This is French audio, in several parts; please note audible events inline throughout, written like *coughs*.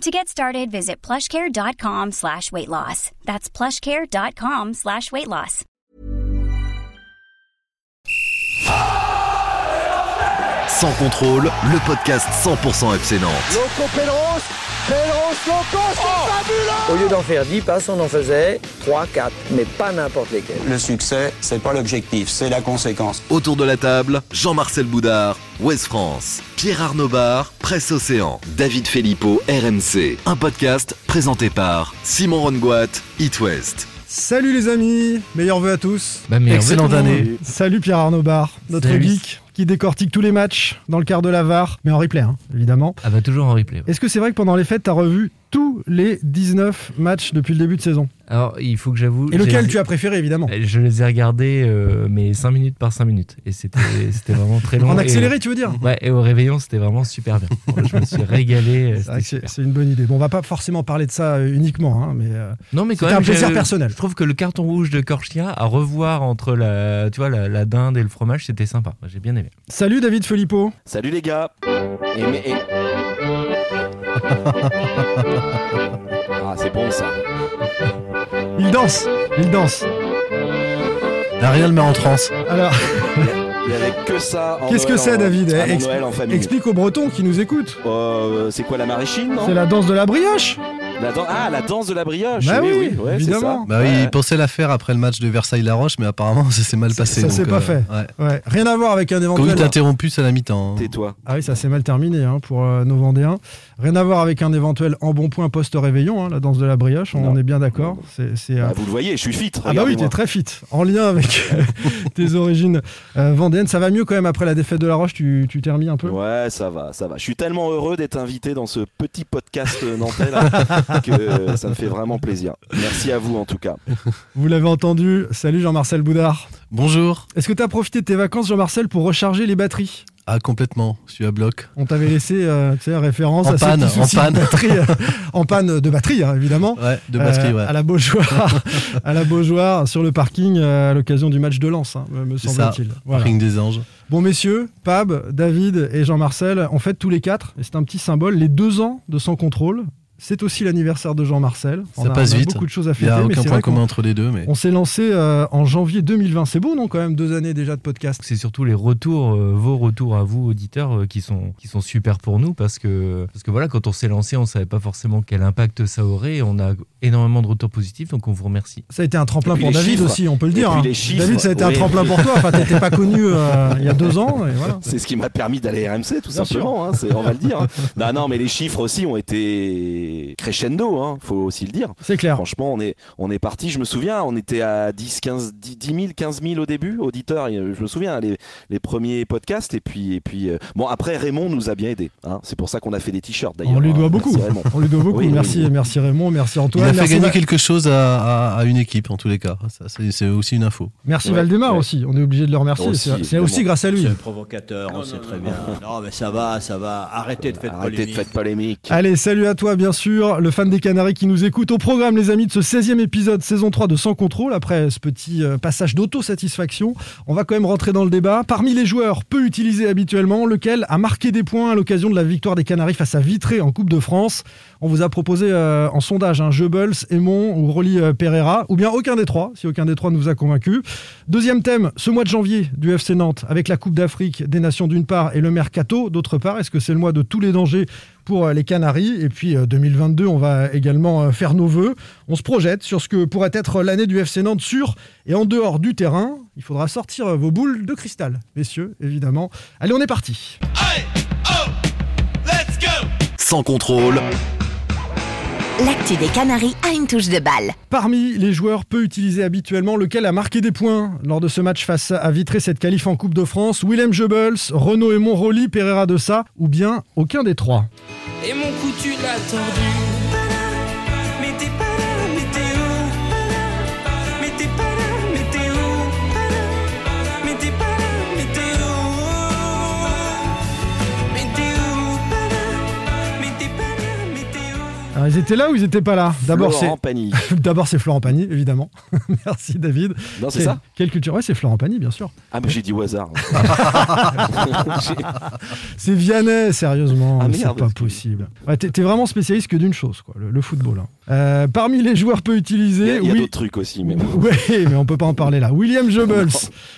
To get started, visit plushcare.com slash weight loss. That's plushcare.com slash weight loss. Sans contrôle, le podcast 100% FC Fabuleux Au lieu d'en faire 10 passes, on en faisait 3, 4, mais pas n'importe lesquels. Le succès, c'est pas l'objectif, c'est la conséquence. Autour de la table, Jean-Marcel Boudard, Ouest France, Pierre Arnaud Bar, Presse Océan, David Filippo, RMC. Un podcast présenté par Simon Rongoat, It West. Salut les amis, meilleurs vœux à tous. Bah, Excellente année. Salut Pierre Arnaud Bar, notre Salut. geek qui décortique tous les matchs dans le quart de la VAR, mais en replay hein, évidemment. Ah bah toujours en replay. ouais. Est-ce que c'est vrai que pendant les fêtes, tu as revu tous les 19 matchs depuis le début de saison Alors il faut que j'avoue. Et lequel tu as préféré évidemment Je les ai regardés euh, mais 5 minutes par 5 minutes et c'était *laughs* c'était vraiment très long. En Et- accéléré, tu veux dire Ouais, et au réveillon c'était vraiment super bien. *laughs* Je me suis régalé. euh, C'est une bonne idée. Bon, on va pas forcément parler de ça euh, uniquement, hein, mais euh, Non mais quand même un plaisir personnel. Je trouve que le carton rouge de Korchia à revoir entre la tu vois la, la dinde et le fromage c'était sympa. J'ai bien aimé. Salut David Filippo. Salut les gars et- Ah c'est bon ça Il danse, il danse. Ariel met en transe. Alors, *laughs* Il y avait que ça en qu'est-ce que c'est David Noël en famille. Explique aux Bretons qui nous écoutent. Euh, c'est quoi la maraîchine C'est la danse de la brioche. La Ah la danse de la brioche Bah oui, ouais, c'est évidemment. ça. Bah oui, Ouais. il pensait la faire après le match de Versailles-la-Roche, mais apparemment *laughs* ça s'est mal passé. ça s'est pas euh, fait. Ouais. Ouais, rien à voir avec un éventuel. Conduite interrompue, c'est à la mi-temps. hein. Tais-toi. Ah oui, ça s'est mal terminé hein, pour euh, nos Vendéens. Rien à voir avec un éventuel embonpoint post-réveillon, hein, la danse de la brioche, on est bien d'accord. C'est, c'est, euh, Bah, vous le voyez, je suis fit. Ah bah oui, t'es très fit. En lien avec *laughs* tes origines euh, Ça va mieux quand même après la défaite de la Roche, tu, tu t'es remis un peu? Ouais, ça va, ça va. Je suis tellement heureux d'être invité dans ce petit podcast nantais là, *laughs* que ça me fait vraiment plaisir. Merci à vous en tout cas. Vous l'avez entendu. Salut Jean-Marcel Boudard. Bonjour. Est-ce que t'as profité de tes vacances, Jean-Marcel, pour recharger les batteries? Ah, complètement. Je suis à bloc. On t'avait laissé euh, tu sais, référence En à panne, qui en soucient de panne. batterie, euh, en panne de batterie, hein, évidemment. Ouais, de batterie, Euh, ouais. À la Beaujoire, *laughs* à la Beaujoire, sur le parking euh, à l'occasion du match de Lens, hein, me semble-t-il. Voilà. Ring des anges. Bon messieurs, Pab, David et Jean-Marcel, en fait tous les quatre, et c'est un petit symbole, les deux ans de Sans Contrôle. C'est aussi l'anniversaire de Jean-Marcel. On Ça a- passe on a vite. beaucoup de choses à Il n'y a mais aucun point commun entre les deux, mais on s'est lancé euh, en janvier 2020. C'est beau non quand même deux années déjà de podcast. C'est surtout les retours, euh, vos retours à vous auditeurs euh, qui sont qui sont super pour nous parce que parce que voilà quand on s'est lancé on savait pas forcément quel impact ça aurait. On a énormément de retours positifs donc on vous remercie. Ça a été un tremplin pour David chiffres. aussi, on peut le Et dire. puis hein. les chiffres, David, ça a été un tremplin pour toi. Enfin, t'étais pas connu euh, il y a deux ans. Voilà. C'est ce qui m'a permis d'aller à RMC, tout Bien simplement. hein, c'est- on va le dire. hein. Non, non, mais les chiffres aussi ont été crescendo. Hein, faut aussi le dire. C'est clair. Franchement, on est, on est parti. Je me souviens, on était à 10, 15, 10, 10 000, 15 000 au début, auditeurs. euh, Je me souviens, les, les premiers podcasts. Et puis, et puis euh, bon, après, Raymond nous a bien aidés. hein. C'est pour ça qu'on a fait des t-shirts d'ailleurs. On lui hein. doit Merci, beaucoup. Raymond. On lui doit beaucoup. Oui, merci, oui. merci Raymond, merci il Antoine. a fait merci gagner quelque chose à, à- à une équipe, en tous les cas. Ça, c'est c'est aussi une info. Merci Ouais, Valdemar ouais. aussi. On est obligé de le remercier. Aussi, C'est- aussi grâce à lui. C'est provocateur, on sait très bien. Non, mais ça va, ça va. Arrêtez de faire Arrêtez de polémique. faire polémique. Allez, salut à toi, bien sûr, le fan des Canaries qui nous écoute. Au programme, les amis, de ce 16e épisode, saison 3 de Sans Contrôle. Après ce petit euh, passage d'autosatisfaction, on va quand même rentrer dans le débat. Parmi les joueurs peu utilisés habituellement, lequel a marqué des points à l'occasion de la victoire des Canaries face à Vitré en Coupe de France? On vous a proposé euh, en sondage un Goebbels, Aymon ou Rolly euh, Pereira, ou bien aucun des trois, si aucun des trois ne vous a convaincu. Deuxième thème, ce mois de janvier du FC Nantes, avec la Coupe d'Afrique des Nations d'une part et le Mercato d'autre part. Est-ce que c'est le mois de tous les dangers pour euh, les Canaries Et puis euh, 2022, on va également euh, faire nos vœux. On se projette sur ce que pourrait être l'année du FC Nantes sur et en dehors du terrain. Il faudra sortir euh, vos boules de cristal, messieurs, évidemment. Allez, on est parti. Sans contrôle, L'actu des Canaries a une touche de balle. Parmi les joueurs peu utilisés habituellement, lequel a marqué des points lors de ce match face à Vitré, cette qualif en Coupe de France Willem Goebbels, Renaud et Montroli, Pereira de Sa, ou bien aucun des trois? Et mon coup tu l'as tordu Elles étaient là ou ils étaient pas là D'abord c'est Florent Pagny. *laughs* D'abord c'est Florent Pagny, évidemment. *laughs* Merci David. Non, c'est ça Quelle culture Ouais, c'est Florent Pagny, bien sûr. Ah, mais j'ai dit au hasard. *laughs* C'est Vianney, sérieusement. Ah, c'est pas possible. Ouais, t'es, vraiment spécialiste que d'une chose, quoi, le, le football. hein. Euh, parmi les joueurs peu utilisés, il y a oui. d'autres trucs aussi, mais Oui, mais on peut pas en parler là. William Goebbels,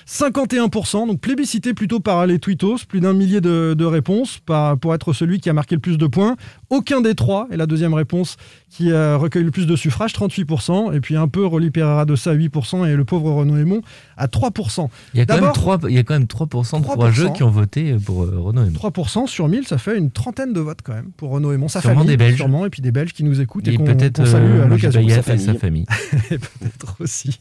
51%, donc plébiscité plutôt par les tweetos, plus d'un millier de, de réponses par- pour être celui qui a marqué le plus de points. Aucun des trois est la deuxième réponse qui euh, recueille le plus de suffrages, 38%. Et puis un peu Rolly Pereira de ça, 8%, et le pauvre Renaud Aymon à 3%. Il y a quand même D'abord- 3, il y a quand même 3% de 3%. courageux qui ont voté pour euh, Renaud Aymon. 3% sur 1000, ça fait une trentaine de votes quand même pour Renaud Aymon, sa Sûrement famille, des Belges. sûrement, et puis des Belges qui nous écoutent et, Et qu'on qu'on salue euh, à l'occasion. Sa et sa famille. *laughs* Et peut-être aussi.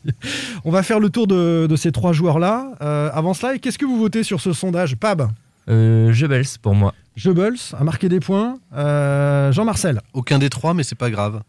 On va faire le tour de, de ces trois joueurs-là. Euh, avant cela, qu'est-ce que vous votez sur ce sondage Pab? Euh, Goebbels pour moi. Goebbels a marqué des points. Euh, Jean-Marcel Aucun des trois, mais c'est pas grave.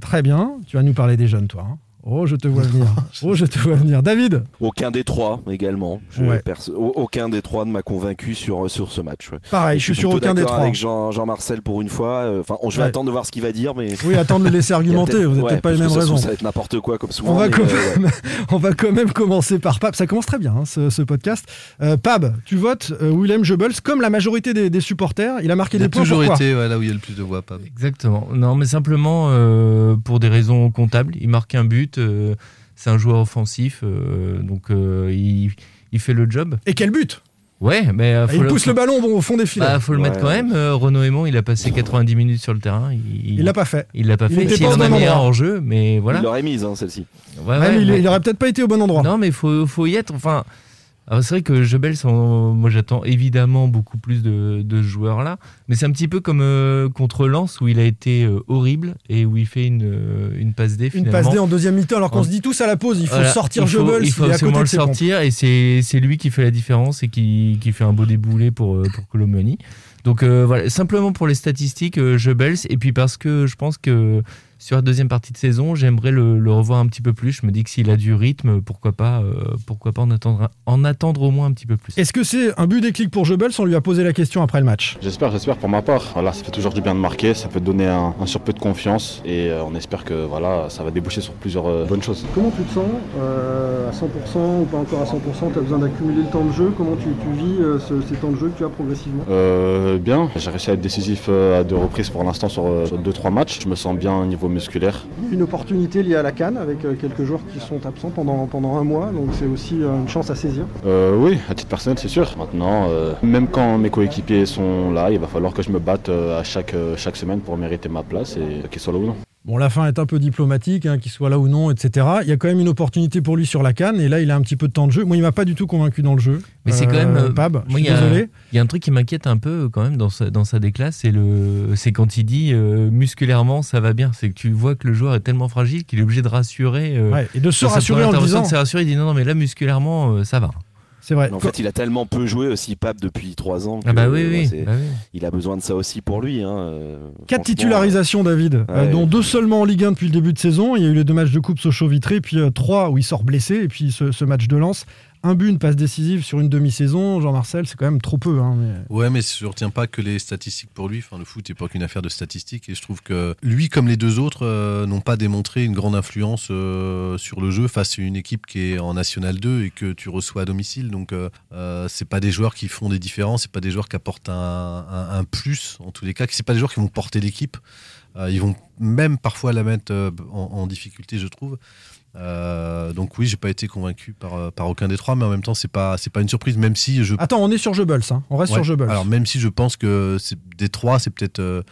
Très bien. Tu vas nous parler des jeunes, toi. hein. Oh, je te vois venir. *laughs* Oh, je te vois venir. David aucun des trois également. Je- Ouais. perso- au- aucun des trois ne m'a convaincu sur, sur ce match. ouais. Pareil, je suis sur aucun des d'accord trois. avec Jean- Jean-Marcel pour une fois. Euh, Enfin, on- je vais Ouais. attendre de voir ce qu'il va dire, mais. Oui, attends de le laisser *laughs* argumenter. Vous n'avez pas les mêmes raisons. Ça va être n'importe quoi comme souvent. On va, mais, quand euh, ouais. même, *laughs* on va quand même commencer par Pab. Ça commence très bien, hein, ce, ce podcast. Euh, Pab, tu votes euh, Willem Goebbels comme la majorité des, des supporters. Il a marqué Il a des points. toujours pourquoi été ouais, là où il y a le plus de voix. Pas. Exactement. Non, mais simplement euh, pour des raisons comptables. Il marque un but. Euh, c'est un joueur offensif, euh, donc euh, il, il fait le job. Et quel but Ouais, mais euh, Ah, Il le- pousse le ballon au fond des filets. Bah, faut le Ouais. mettre quand même. Euh, Renaud Aymon, il a passé 90 minutes sur le terrain. Il il l'a pas fait. Il l'a pas Il fait. était pas au en a bon mis un endroit. en jeu, mais voilà. Il l'aurait mise, hein, celle-ci. Ouais, Ouais, ouais, mais il, il aurait peut-être pas été au bon endroit. Non, mais il faut, faut y être. Enfin, alors c'est vrai que Jebel, moi j'attends évidemment beaucoup plus de, de ce joueur-là. Mais c'est un petit peu comme euh, contre Lens où il a été euh, horrible et où il fait une, euh, une passe D. Une finalement. passe D en deuxième mi-temps, alors qu'on En- se dit tous à la pause, il faut Voilà, sortir il faut, Goebbels, il faut il est à côté le pompes. sortir et c'est lui qui fait la différence et qui, qui fait un beau déboulé pour, euh, pour Colomani. Donc voilà, simplement pour les statistiques, Goebbels, et puis parce que je pense que sur la deuxième partie de saison, j'aimerais le, le revoir un petit peu plus. Je me dis que s'il a du rythme, pourquoi pas, euh, pourquoi pas en attendre, en attendre au moins un petit peu plus. Est-ce que c'est un but déclic pour Goebbels On lui a posé la question après le match. J'espère, j'espère pour ma part. Voilà, ça fait toujours du bien de marquer, ça peut donner un, un surplus de confiance et euh, on espère que voilà, ça va déboucher sur plusieurs euh, bonnes choses. Comment tu te sens euh, À 100% ou pas encore à 100% Tu as besoin d'accumuler le temps de jeu Comment tu, tu vis euh, ce- ces temps de jeu que tu as progressivement? Euh, bien, j'ai réussi à être décisif euh, à deux reprises pour l'instant sur 2-3 matchs. Je me sens bien au niveau musculaire. Une opportunité liée à la Cannes avec euh, quelques joueurs qui sont absents pendant, pendant un mois, donc c'est aussi euh, une chance à saisir. Euh, oui, à titre personnel, c'est sûr. Maintenant, euh, même quand mes coéquipiers sont là, il va falloir que je me batte à chaque, chaque semaine pour mériter ma place et qu'ils soient là ou non. Bon, la fin est un peu diplomatique, hein, qu'il soit là ou non, etc. Il y a quand même une opportunité pour lui sur la Cannes, et là, il a un petit peu de temps de jeu. Moi, il m'a pas du tout convaincu dans le jeu. Mais c'est quand même. Euh, euh, Pab, je suis il y a- désolé. Il y a un truc qui m'inquiète un peu quand même dans sa, dans sa déclasse, c'est le, c'est quand il dit euh, musculairement ça va bien. C'est que tu vois que le joueur est tellement fragile qu'il est obligé de rassurer. euh, Ouais, et de se rassurer en disant. de se rassurer, il dit non, non, mais là musculairement euh, ça va. C'est vrai. Mais En fait, il a tellement peu joué aussi, Pape, depuis 3 ans. Ah bah oui, euh, bah oui. Il a besoin de ça aussi pour lui. Hein, euh, Quatre titularisations, David, euh, dont deux seulement en Ligue 1 depuis le début de saison. Il y a eu les deux matchs de Coupe Sochaux-Vitré, puis euh, trois où il sort blessé, et puis ce, ce match de Lens. Un but, une passe décisive sur une demi-saison. Jean-Marcel, c'est quand même trop peu. hein, mais- Ouais, mais je retiens pas que les statistiques pour lui. Le foot n'est pas qu'une affaire de statistiques. Et je trouve que lui, comme les deux autres, euh, n'ont pas démontré une grande influence euh, sur le jeu face à une équipe qui est en National 2 et que tu reçois à domicile. Donc, euh, euh, c'est pas des joueurs qui font des différences. C'est pas des joueurs qui apportent un, plus en tous les cas. C'est pas des joueurs qui vont porter l'équipe. Ils vont même parfois la mettre en difficulté, je trouve. Euh, donc oui, j'ai pas été convaincu par, euh, par aucun des trois, mais en même temps, c'est pas c'est pas une surprise, même si je Attends, on est sur Goebbels. hein. On reste Ouais. sur Goebbels. Alors même si je pense que des trois, c'est peut-être euh,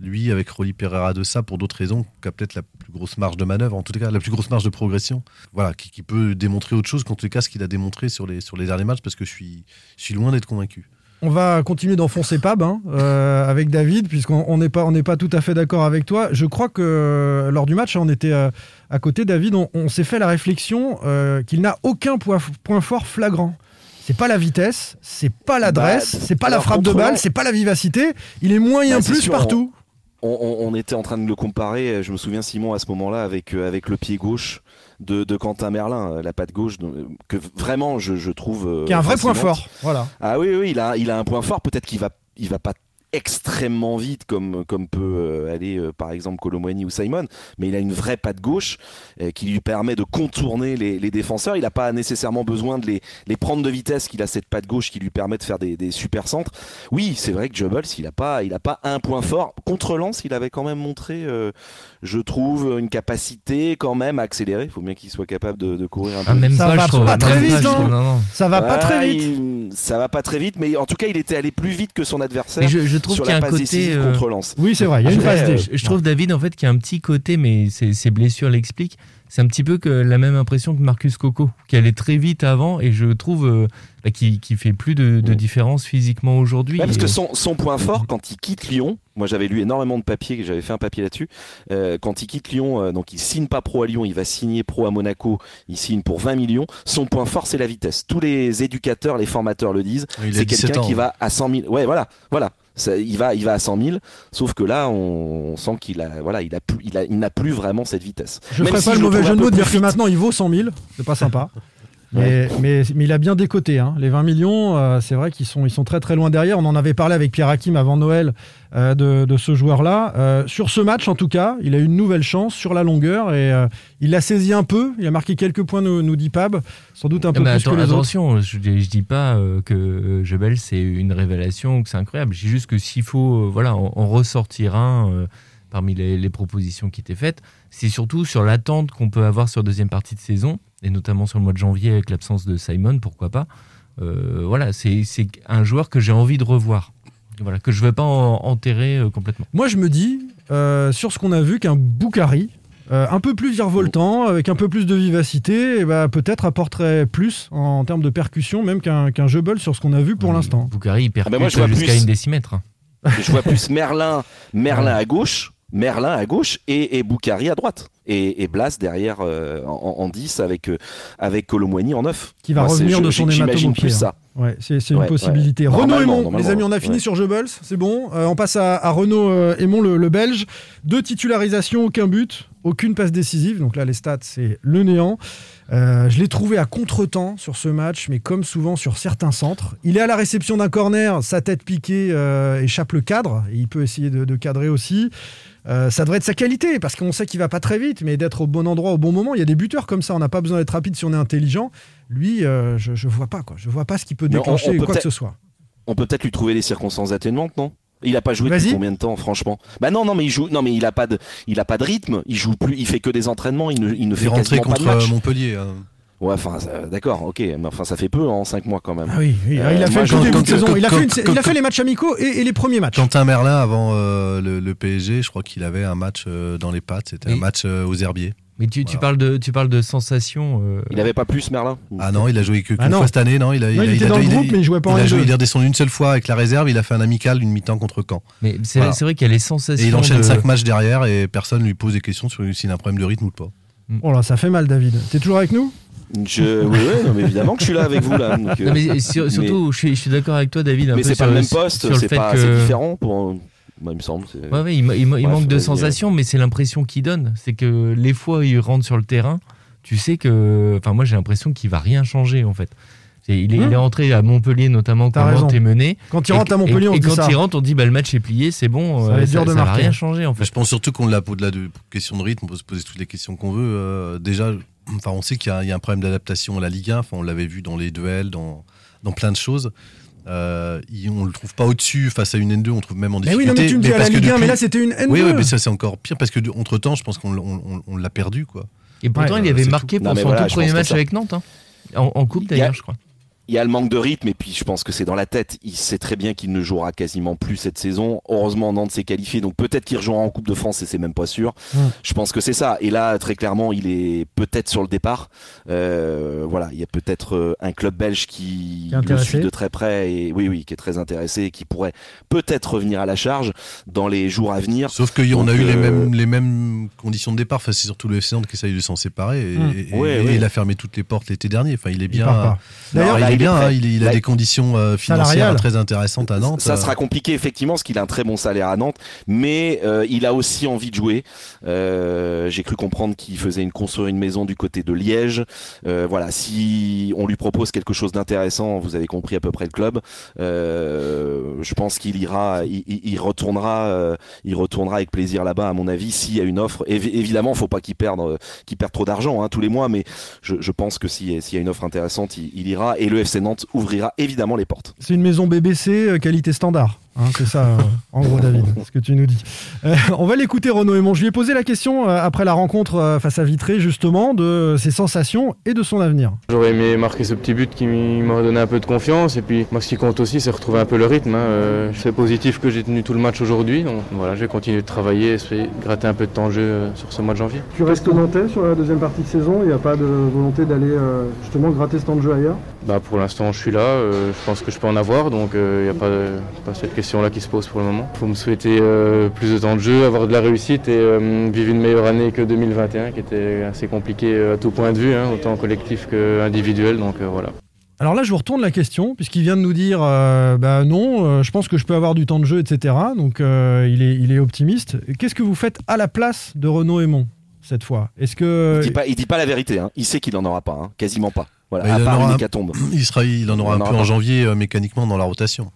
lui avec Rolly Pereira de ça pour d'autres raisons, qui a peut-être la plus grosse marge de manœuvre, en tout cas la plus grosse marge de progression. Voilà, qui, qui peut démontrer autre chose qu'en tout cas ce qu'il a démontré sur les, sur les derniers matchs, parce que je suis, je suis loin d'être convaincu. On va continuer d'enfoncer Pab hein, euh, avec David, puisqu'on on n'est pas, on n'est pas tout à fait d'accord avec toi. Je crois que euh, lors du match, on était euh, à côté, David, on, on s'est fait la réflexion euh, qu'il n'a aucun point, point fort flagrant. C'est pas la vitesse, c'est pas l'adresse, Bah, c'est pas la frappe de balle, c'est pas la vivacité. Il est moyen Bah, plus sûr, partout. On, on- on était en train de le comparer, je me souviens Simon à ce moment-là, avec, euh, avec le pied gauche de, de Quentin Merlin, euh, la patte gauche, euh, que vraiment je, je trouve. euh, Qui a un vrai point fort. Voilà. Ah oui, oui, il a, il a un point fort, peut-être qu'il va, il va pas extrêmement vite comme, comme peut euh, aller euh, par exemple Colomwani ou Simon, mais il a une vraie patte gauche euh, qui lui permet de contourner les, les défenseurs. Il n'a pas nécessairement besoin de les, les prendre de vitesse, qu'il a cette patte gauche qui lui permet de faire des, des super centres. Oui, c'est vrai que Jubbles, il n'a pas, il a pas un point fort. Contre Lens, il avait quand même montré, euh, je trouve, une capacité quand même à accélérer. Il faut bien qu'il soit capable de, de courir un Ah, peu. même Ça pas, va pas très vite, non. Ça va pas très vite. il- ça va pas très vite, mais en tout cas, il était allé plus vite que son adversaire Mais je, je trouve sur qu'il y a un côté. euh, contre Lens. Oui, c'est vrai, il y a une phase D. Je, je trouve David en fait qu'il y a un petit côté, mais ses, ses blessures l'expliquent. C'est un petit peu que la même impression que Marcus Coco, qui allait très vite avant et je trouve euh, bah, qui, qui fait plus de, de différence physiquement aujourd'hui. Ouais, parce Et- que son, son point fort, quand il quitte Lyon, moi j'avais lu énormément de papiers, j'avais fait un papier là-dessus, euh, quand il quitte Lyon, euh, donc il signe pas pro à Lyon, il va signer pro à Monaco, il signe pour 20 millions, son point fort c'est la vitesse. Tous les éducateurs, les formateurs le disent, c'est 17 quelqu'un qui va à 100 000. Ouais, voilà, voilà. Ça, il va, il va à 100 000. Sauf que là, on, on sent qu'il a, voilà, il a plus, il a, il n'a plus vraiment cette vitesse. Je Même ferai si pas le mauvais jeu de mots dire que maintenant il vaut 100 000. C'est pas sympa. Mais, mais, mais il a bien décoté. Hein. Les 20 millions, euh, c'est vrai qu'ils sont, ils sont très très loin derrière. On en avait parlé avec Pierre Hakim avant Noël euh, de, de ce joueur-là. Euh, sur ce match, en tout cas, il a eu une nouvelle chance sur la longueur et il l'a saisi un peu. Il a marqué quelques points, nous, nous dit Pab. Sans doute un peu Ah, mais plus atten- que les autres. attention, je, je dis pas que Jebel c'est une révélation, que c'est incroyable. Je dis juste que s'il faut voilà, en, en ressortir un parmi les, les propositions qui étaient faites, c'est surtout sur l'attente qu'on peut avoir sur la deuxième partie de saison, et notamment sur le mois de janvier avec l'absence de Simon, pourquoi pas. Euh, voilà, c'est c'est un joueur que j'ai envie de revoir. Voilà, que je ne vais pas en- enterrer euh, complètement. Moi, je me dis, euh, sur ce qu'on a vu, qu'un Boukari, euh, un peu plus virevoltant, avec un peu plus de vivacité, eh ben, peut-être apporterait plus en, termes de percussion, même qu'un qu'un Jebel sur ce qu'on a vu pour l'instant. Boukari, il Ah percute ben moi, je vois jusqu'à plus- une décimètre. Je vois plus Merlin, Merlin à gauche, Merlin à gauche et, et Boukari à droite. Et, et Blas derrière euh, en, en 10 avec, euh, avec Colomwani en 9. Qui va Moi, revenir de son hématome plus ça. Ouais, c'est une Ouais, possibilité. ouais. Renaud Aymon, les amis, on a fini sur Jebels, c'est bon. Euh, on passe à, à Renaud euh, Aymon, le, le Belge. Deux titularisations, aucun but, aucune passe décisive. Donc là, les stats, c'est le néant. Euh, je l'ai trouvé à contre-temps sur ce match, mais comme souvent sur certains centres. Il est à la réception d'un corner, sa tête piquée euh, échappe le cadre. Et il peut essayer de, de cadrer aussi. Euh, ça devrait être sa qualité, parce qu'on sait qu'il va pas très vite, mais d'être au bon endroit au bon moment. Il y a des buteurs comme ça, on n'a pas besoin d'être rapide si on est intelligent. Lui, je, je vois pas quoi. Je vois pas ce qui peut déclencher peut quoi que ce soit. On peut peut-être lui trouver des circonstances atténuantes, non? Il a pas joué depuis combien de temps, franchement? Bah non, non, mais il joue. Non, mais il a pas de, il a pas de rythme. Il joue plus. Il fait que des entraînements. Il ne, il ne Il est fait rentré quasiment pas de contre match. euh, Montpellier. hein. Ouais, enfin, d'accord, ok, mais enfin, ça fait peu en 5 mois quand même. Ah oui, oui, Euh, il a fait les matchs amicaux et, et les premiers matchs. Quentin Merlin, avant euh, le, le PSG, je crois qu'il avait un match euh, dans les pattes. C'était un match euh, aux herbiers. Mais tu, parles de, tu parles de sensation. euh, Il avait pas plus Merlin Ah non, il a joué que- Ah fois cette année. Non, il, a, Non, il a- était a- dans le a- groupe, mais il jouait pas en il a, joué- deux. il est redescendu une seule fois avec la réserve. Il a fait un amical, une mi-temps contre Caen. Mais c'est Voilà. vrai qu'il y a les sensations. Et il enchaîne de- 5 matchs derrière et personne lui pose des questions sur s'il a un problème de rythme ou pas. Oh là, ça fait mal, David. T'es toujours avec nous? Je, oui, oui, non, mais évidemment que je suis là avec vous là. donc, euh, Non, mais sur- surtout, je suis, d'accord avec toi, David. un mais c'est pas le même sur poste, c'est différent pour. Moi, il me semble. c'est- Ouais, ouais, il, manque de sensations, mais c'est l'impression qu'il donne. C'est que les fois où il rentre sur le terrain, tu sais que. Enfin, moi, j'ai l'impression qu'il va rien changer, en fait. C'est- Il est, il est rentré à Montpellier, notamment, T'as quand. Nantes est mené. Quand il Et- rentre à Montpellier, et, on et dit quand ça. il rentre, on dit bah, le match est plié, c'est bon, Ça va euh, être dur de ça va rien changer, en fait. Je pense surtout qu'on l'a au-delà de question de rythme, on peut se poser toutes les questions qu'on veut. euh, déjà, enfin, on sait qu'il y, a- il y a un problème d'adaptation à la Ligue 1. Enfin, on l'avait vu dans les duels, dans, dans plein de choses. Euh, on le trouve pas au-dessus face à une N2, on le trouve même en Mais difficulté. oui, non, mais tu me dis à la Ligue 1, mais là c'était une N2. Oui, oui, mais ça c'est encore pire parce que entre temps, je pense qu'on l- on- on- on l'a perdu, quoi. Et pourtant, Ouais, il euh, avait marqué tout. pour Non, mais son voilà, tout premier match ça- avec Nantes. hein. En, en coupe, d'ailleurs, je crois. Il y a le manque de rythme et puis je pense que c'est dans la tête. Il sait très bien qu'il ne jouera quasiment plus cette saison. Heureusement, Nantes s'est qualifié, donc peut-être qu'il rejouera en Coupe de France et c'est même pas sûr. Je pense que c'est ça. Et là, très clairement, il est peut-être sur le départ. Euh, voilà, il y a peut-être euh, un club belge qui, le suit de très près et oui, oui, qui est très intéressé et qui pourrait peut-être revenir à la charge dans les jours à venir. Sauf qu'on a eu les, euh, mêmes, les mêmes conditions de départ. Enfin, c'est surtout le FC Nantes qui essaye de s'en séparer. Et, et- Ouais, et ouais. il a fermé toutes les portes l'été dernier. Enfin, il est Il bien. part pas. Non, D'ailleurs, là, il bien. hein, il, il a Là, des conditions euh, financières très intéressantes à Nantes. Ça sera compliqué effectivement parce qu'il a un très bon salaire à Nantes, mais euh, il a aussi envie de jouer. Euh, J'ai cru comprendre qu'il faisait une construire une maison du côté de Liège. Euh, voilà, si on lui propose quelque chose d'intéressant, vous avez compris à peu près le club. euh, je pense qu'il ira, il, il- retournera, euh, il retournera avec plaisir là-bas à mon avis s'il y a une offre. Évi- évidemment, faut pas qu'il perde, qu'il perde trop d'argent hein, tous les mois, mais je, je pense que si- s'il y a une offre intéressante, il, il ira et le FC Nantes ouvrira évidemment les portes. C'est une maison BBC euh, qualité standard. Hein, c'est ça, euh, en gros, David, ce que tu nous dis. Euh, on va l'écouter, Renaud Aymon. Je lui ai posé la question euh, après la rencontre euh, face à Vitré, justement, de ses sensations et de son avenir. J'aurais aimé marquer ce petit but qui m'a donné un peu de confiance. Et puis, moi, ce qui compte aussi, c'est retrouver un peu le rythme. hein. Euh, C'est positif que j'ai tenu tout le match aujourd'hui. Donc voilà, je vais continuer de travailler, essayer de gratter un peu de temps de jeu euh, sur ce mois de janvier. Tu restes nantais sur la deuxième partie de saison Il n'y a pas de volonté d'aller euh, justement gratter ce temps de jeu ailleurs? Bah, pour l'instant, je suis là. euh, je pense que je peux en avoir. Donc il n'y a pas, pas cette question-là qui se pose pour le moment. Il faut me souhaiter euh, plus de temps de jeu, avoir de la réussite et euh, vivre une meilleure année que 2021, qui était assez compliquée euh, à tout point de vue, hein, autant collectif qu'individuel. Donc euh, voilà. Alors là, je vous retourne la question, puisqu'il vient de nous dire euh, bah non, euh, je pense que je peux avoir du temps de jeu, etc. Donc euh, il, est, il est optimiste. Qu'est-ce que vous faites à la place de Renaud Aymon cette fois? Est-ce que. Il dit pas, il dit pas la vérité. Hein. Il sait qu'il en aura pas, hein. quasiment pas. Voilà, Bah, à il en part aura une un- hécatombe. Il, sera, il en aura Il un en peu aura en pas. janvier euh, mécaniquement dans la rotation.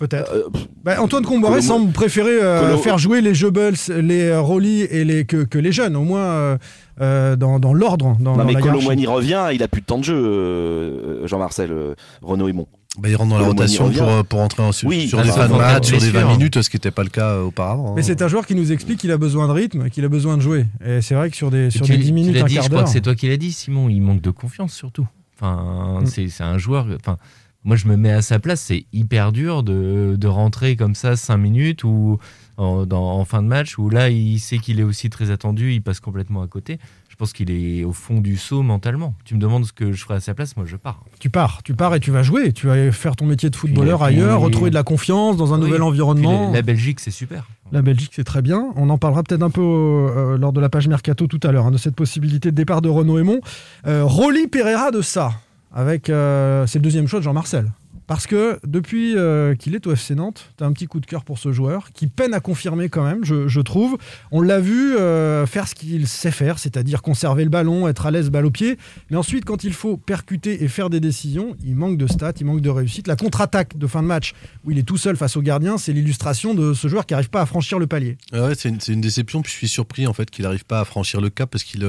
Peut-être. Euh, Bah, Antoine Comboiré semble préférer euh, faire jouer les Jebels, les euh, Rolly et les, que, que les jeunes, au moins euh, dans, dans l'ordre. Dans, non dans mais. Colomboigny revient, il a plus de temps de jeu, euh, Jean-Marcel euh, Renaud Aymon. Bah, il rentre dans la rotation pour, pour entrer en, sur, Oui, sur des ça fins de va en match, faire sur des 20 blessure. minutes, ce qui n'était pas le cas auparavant. Mais hein. c'est un joueur qui nous explique qu'il a besoin de rythme, qu'il a besoin de jouer. Et c'est vrai que sur des, sur tu, des 10 tu minutes, un dit, quart je crois d'heure. que c'est toi qui l'as dit, Simon. Il manque de confiance surtout. Enfin, Mm. c'est c'est un joueur. Enfin, moi, je me mets à sa place. C'est hyper dur de, de rentrer comme ça 5 minutes ou en, dans- en fin de match où là, il sait qu'il est aussi très attendu. Il passe complètement à côté. Je pense qu'il est au fond du saut mentalement. Tu me demandes ce que je ferai à sa place, moi, je pars. Tu pars, tu pars et tu vas jouer. Tu vas faire ton métier de footballeur ailleurs, retrouver de la confiance dans un Oui. nouvel environnement. la, la Belgique, c'est super. La Belgique, c'est très bien. On en parlera peut-être un peu euh, lors de la page Mercato tout à l'heure, hein, de cette possibilité de départ de Renaud Aymon. Euh, Rolly Pereira de ça, avec euh, c'est le deuxième choix de Jean-Marcel. Parce que depuis euh, qu'il est au FC Nantes, tu as un petit coup de cœur pour ce joueur qui peine à confirmer quand même, je, je trouve. On l'a vu euh, faire ce qu'il sait faire, c'est-à-dire conserver le ballon, être à l'aise balle au pied. Mais ensuite, quand il faut percuter et faire des décisions, il manque de stats, il manque de réussite. La contre-attaque de fin de match, où il est tout seul face au gardien, c'est l'illustration de ce joueur qui n'arrive pas à franchir le palier. Ah Ouais, c'est une, une déception. Puis je suis surpris en fait qu'il n'arrive pas à franchir le cap parce qu'il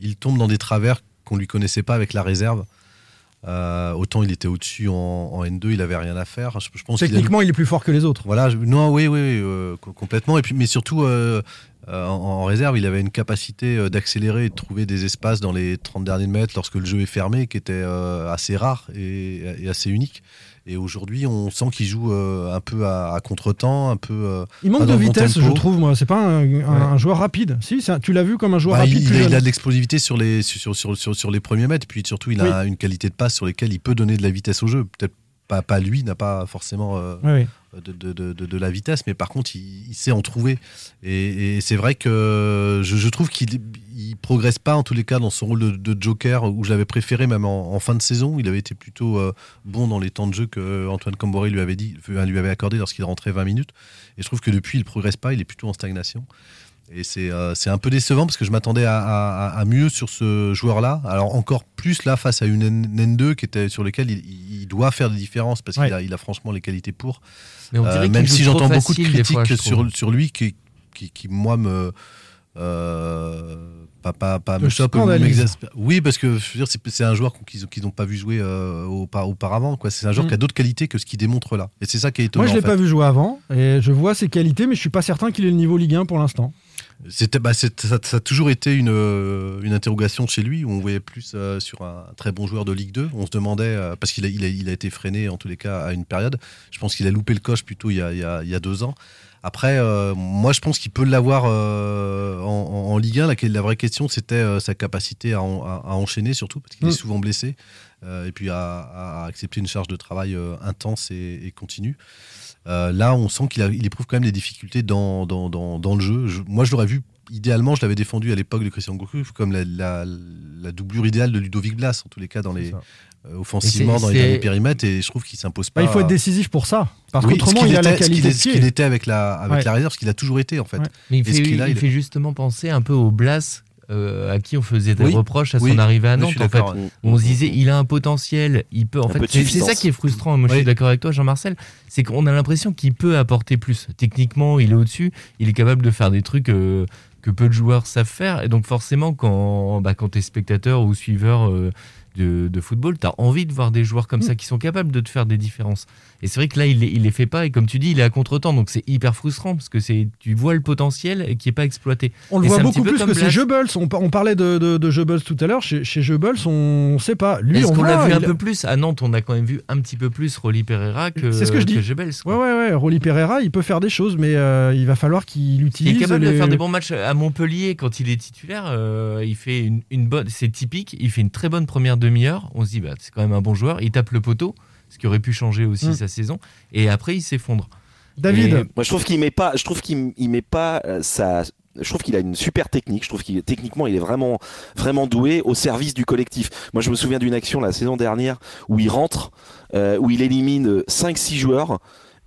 il tombe dans des travers qu'on lui connaissait pas avec la réserve. Euh, autant il était au-dessus en, en N2, il avait rien à faire. Je, je pense qu'il a- Techniquement, il est plus fort que les autres. Voilà, je- non, oui, oui, euh, co- complètement. Et puis, mais surtout, euh, en, en réserve, il avait une capacité d'accélérer et de trouver des espaces dans les 30 derniers mètres lorsque le jeu est fermé, qui était assez rare et, et assez unique. Et aujourd'hui, on sent qu'il joue euh, un peu à, à contre-temps, un peu. euh, Il manque de bon vitesse, je trouve, moi. C'est pas un, un- un joueur rapide. Si, un- tu l'as vu comme un joueur Bah, rapide. il, a- de l'explosivité sur les, sur, sur, sur, sur les premiers mètres, puis surtout, il a une qualité de passe sur lesquelles il peut donner de la vitesse au jeu. Peut-être pas, pas lui, n'a pas forcément euh, Oui, oui. De, de, de, la vitesse, mais par contre, il, sait en trouver. Et, c'est vrai que je, trouve qu'il il progresse pas, en tous les cas, dans son rôle de, joker, où je l'avais préféré même en, fin de saison. Il avait été plutôt euh, bon dans les temps de jeu que Antoine Camboré lui avait, dit, lui avait accordé lorsqu'il rentrait 20 minutes. Et je trouve que depuis, il progresse pas, il est plutôt en stagnation. Et c'est euh, c'est un peu décevant parce que je m'attendais à, à- à mieux sur ce joueur-là. Alors encore plus là face à une N- N2 qui était sur lequel il, il doit faire des différences parce Ouais. qu'il a, il a franchement les qualités pour. Mais on Euh, même si j'entends beaucoup de critiques fois, sur, sur lui qui, qui, qui, moi me euh, pas, pas, pas me m'exaspère. Oui, parce que je veux dire, c'est un joueur qu'ils qu'ils n'ont pas vu jouer euh, aupa- auparavant. quoi. C'est un joueur Mm. qui a d'autres qualités que ce qu'il démontre là. Et c'est ça qui est étonnant. Moi, je l'ai en fait. pas vu jouer avant. Et je vois ses qualités, mais je suis pas certain qu'il ait le niveau Ligue 1 pour l'instant. C'était, bah, ça, ça a toujours été une, euh, une interrogation chez lui, où on voyait plus euh, sur un très bon joueur de Ligue 2. On se demandait, euh, parce qu'il a, il a, il a été freiné en tous les cas à une période, je pense qu'il a loupé le coche plutôt il y a, il y a- il y a deux ans. Après, euh, moi je pense qu'il peut l'avoir en, Ligue 1. La, la vraie question, c'était sa capacité à, en- à- à enchaîner surtout, parce qu'il Mm. est souvent blessé, et puis à, à accepter une charge de travail intense et, et continue. Euh, là, on sent qu'il il éprouve quand même des difficultés dans, dans, dans, dans le jeu. Je- moi, je l'aurais vu idéalement, je l'avais défendu à l'époque de Christian Gourcuff comme la, la, la doublure idéale de Ludovic Blas, en tous les cas, dans les, euh, offensivement dans les derniers périmètres, et je trouve qu'il s'impose pas. Bah, il faut être décisif pour ça. Parce Oui, qu'autrement, qu'il il a la était- ce qu'il qualité Ce qu'il était avec la, avec Ouais. la réserve, ce qu'il a toujours été, en fait. Mais il fait, il il fait justement penser un peu au Blas euh, à qui on faisait des Oui, reproches à son arrivée à Nantes. En fait, on se disait il a un potentiel, il peut. En fait, c'est ça qui est frustrant. Moi, je suis d'accord avec toi, Jean-Marcel. C'est qu'on a l'impression qu'il peut apporter plus. Techniquement, il est au-dessus. Il est capable de faire des trucs. euh, que peu de joueurs savent faire et donc forcément quand bah, quand t'es spectateur ou suiveur euh, de, de football t'as envie de voir des joueurs comme ça qui sont capables de te faire des différences et c'est vrai que là il les, il les fait pas et comme tu dis il est à contre-temps donc c'est hyper frustrant parce que c'est tu vois le potentiel et qui est pas exploité On le Et voit beaucoup plus que c'est. Jebels. On, par- on parlait de, de, de Jebels tout à l'heure. Chez, chez Jebels, on ne sait pas. Lui, Est-ce qu'on vu un peu plus? À Nantes, on a quand même vu un petit peu plus Rolly Pereira que, C'est ce que je dis. Gebels. Ouais, ouais, ouais. Rolly Pereira, il peut faire des choses, mais euh, il va falloir qu'il Il est utilise. capable de faire des bons matchs à Montpellier quand il est titulaire. euh, il fait une, une bonne, c'est typique. Il fait une très bonne première demi-heure. On se dit, bah, c'est quand même un bon joueur. Il tape le poteau, ce qui aurait pu changer aussi Mm. sa saison. Et après, il s'effondre. David. Et- Moi, je trouve qu'il met pas. Je trouve qu'il il met pas euh, sa. Je trouve qu'il a une super technique. Je trouve qu'il techniquement, il est vraiment, vraiment doué au service du collectif. Moi, je me souviens d'une action la saison dernière où il rentre, euh, où il élimine 5-6 joueurs.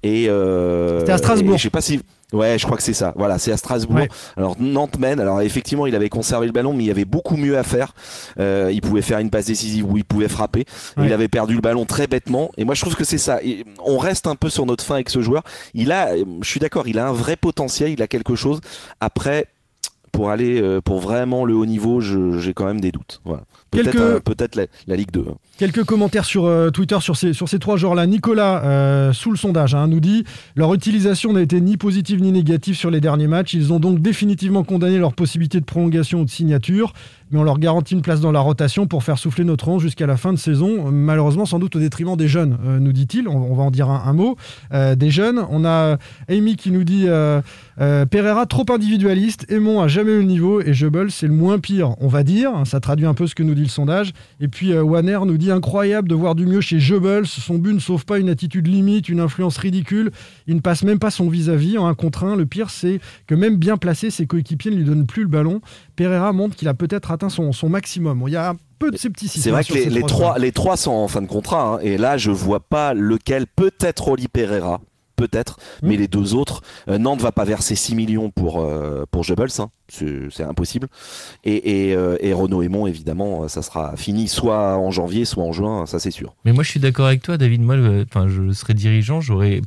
Et euh, C'était à Strasbourg. et je sais pas si. Ouais, je crois que c'est ça. Voilà, c'est à Strasbourg. Ouais. Alors Nantes mène. Alors effectivement, il avait conservé le ballon, mais il y avait beaucoup mieux à faire. Euh, il pouvait faire une passe décisive où il pouvait frapper. Ouais. Il avait perdu le ballon très bêtement. Et moi, je trouve que c'est ça. Et on reste un peu sur notre fin avec ce joueur. Il a, je suis d'accord, il a un vrai potentiel. Il a quelque chose. Après, pour aller, euh, pour vraiment le haut niveau, j'ai quand même des doutes. Voilà. Peut-être, Quelques- peut-être la, la Ligue 2. hein. Quelques commentaires sur euh, Twitter sur ces, sur ces trois joueurs-là. Nicolas, euh, sous le sondage, hein, nous dit leur utilisation n'a été ni positive ni négative sur les derniers matchs. Ils ont donc définitivement condamné leur possibilité de prolongation ou de signature, mais on leur garantit une place dans la rotation pour faire souffler notre 11 jusqu'à la fin de saison. Malheureusement, sans doute au détriment des jeunes, euh, nous dit-il. On, on va en dire un, un mot. Des jeunes. On a Amy qui nous dit Pereira trop individualiste, Aimon a jamais eu le niveau et Jebel c'est le moins pire, on va dire. Ça traduit un peu ce que nous dit le sondage. Et puis euh, Wanner nous dit incroyable de voir du mieux chez Jebel. Son but ne sauve pas une attitude limite, une influence ridicule. Il ne passe même pas son vis-à-vis en un contre un. Le pire, c'est que même bien placé, ses coéquipiers ne lui donnent plus le ballon. Pereira montre qu'il a peut-être atteint son, son maximum. Il y a un peu de scepticisme. C'est vrai que les, trois les trois sont en fin de contrat. hein. et là, je vois pas lequel. Peut-être Oli Pereira. Peut-être, Hmm. mais les deux autres, euh, Nantes va pas verser 6 millions pour euh, pour Goebbels, hein. c'est impossible. Et, et, euh, et Renaud Aymon, évidemment, ça sera fini soit en janvier, soit en juin, ça c'est sûr. Mais moi, je suis d'accord avec toi, David. Moi, enfin, je serais dirigeant, j'aurais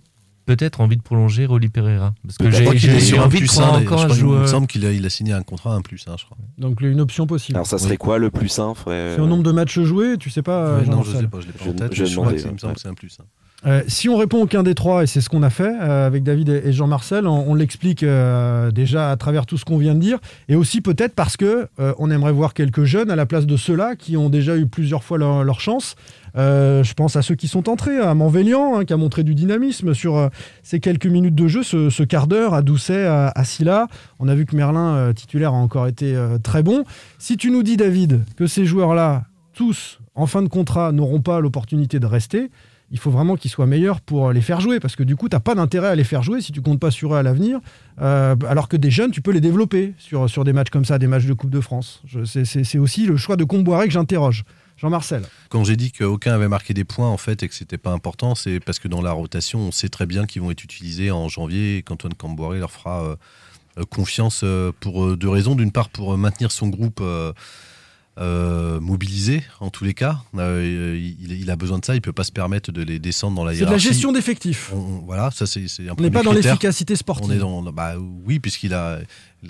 peut-être envie de prolonger Rolly Pereira. Parce que Je j'ai crois qu'il est j'ai sur un envie de plus prendre encore un crois qu'il me joueur. semble qu'il a, il a signé un contrat un plus, hein, je crois. Donc une option possible. Alors ça serait quoi le plus sain frère? C'est au nombre de matchs joués, tu sais pas Ouais, non, je Marcel sais pas, je l'ai pas Je- en tête. je Je crois que c'est- il me semble ouais. que c'est un plus. hein. Euh, si on répond aucun des trois, et c'est ce qu'on a fait euh, avec David et Jean-Marcel, on, l'explique euh, déjà à travers tout ce qu'on vient de dire, et aussi peut-être parce que on aimerait voir quelques jeunes à la place de ceux-là qui ont déjà eu plusieurs fois leur, chance. Je pense à ceux qui sont entrés, à Manvélian, hein, qui a montré du dynamisme sur ces quelques minutes de jeu, ce, quart d'heure, à Doucet, à, à Silla. On a vu que Merlin, titulaire, a encore été très bon. Si tu nous dis, David, que ces joueurs-là, tous, en fin de contrat, n'auront pas l'opportunité de rester, il faut vraiment qu'ils soient meilleurs pour les faire jouer, parce que du coup, tu n'as pas d'intérêt à les faire jouer si tu comptes pas sur eux à l'avenir, euh, alors que des jeunes, tu peux les développer sur, des matchs comme ça, des matchs de Coupe de France. C'est- aussi le choix de Comboiré que j'interroge. Jean-Marcel. Quand j'ai dit qu'aucun avait marqué des points en fait et que c'était pas important, c'est parce que dans la rotation, on sait très bien qu'ils vont être utilisés en janvier et qu'Antoine Camboiré leur fera euh, euh, confiance euh, pour euh, deux raisons. D'une part, pour euh, maintenir son groupe euh, euh, mobilisé en tous les cas. Euh, il, il a besoin de ça. Il peut pas se permettre de les descendre dans la C'est de la hiérarchie. gestion d'effectifs. Voilà, ça c'est un On n'est pas dans l'efficacité sportive. On est dans, bah, oui, puisqu'il a,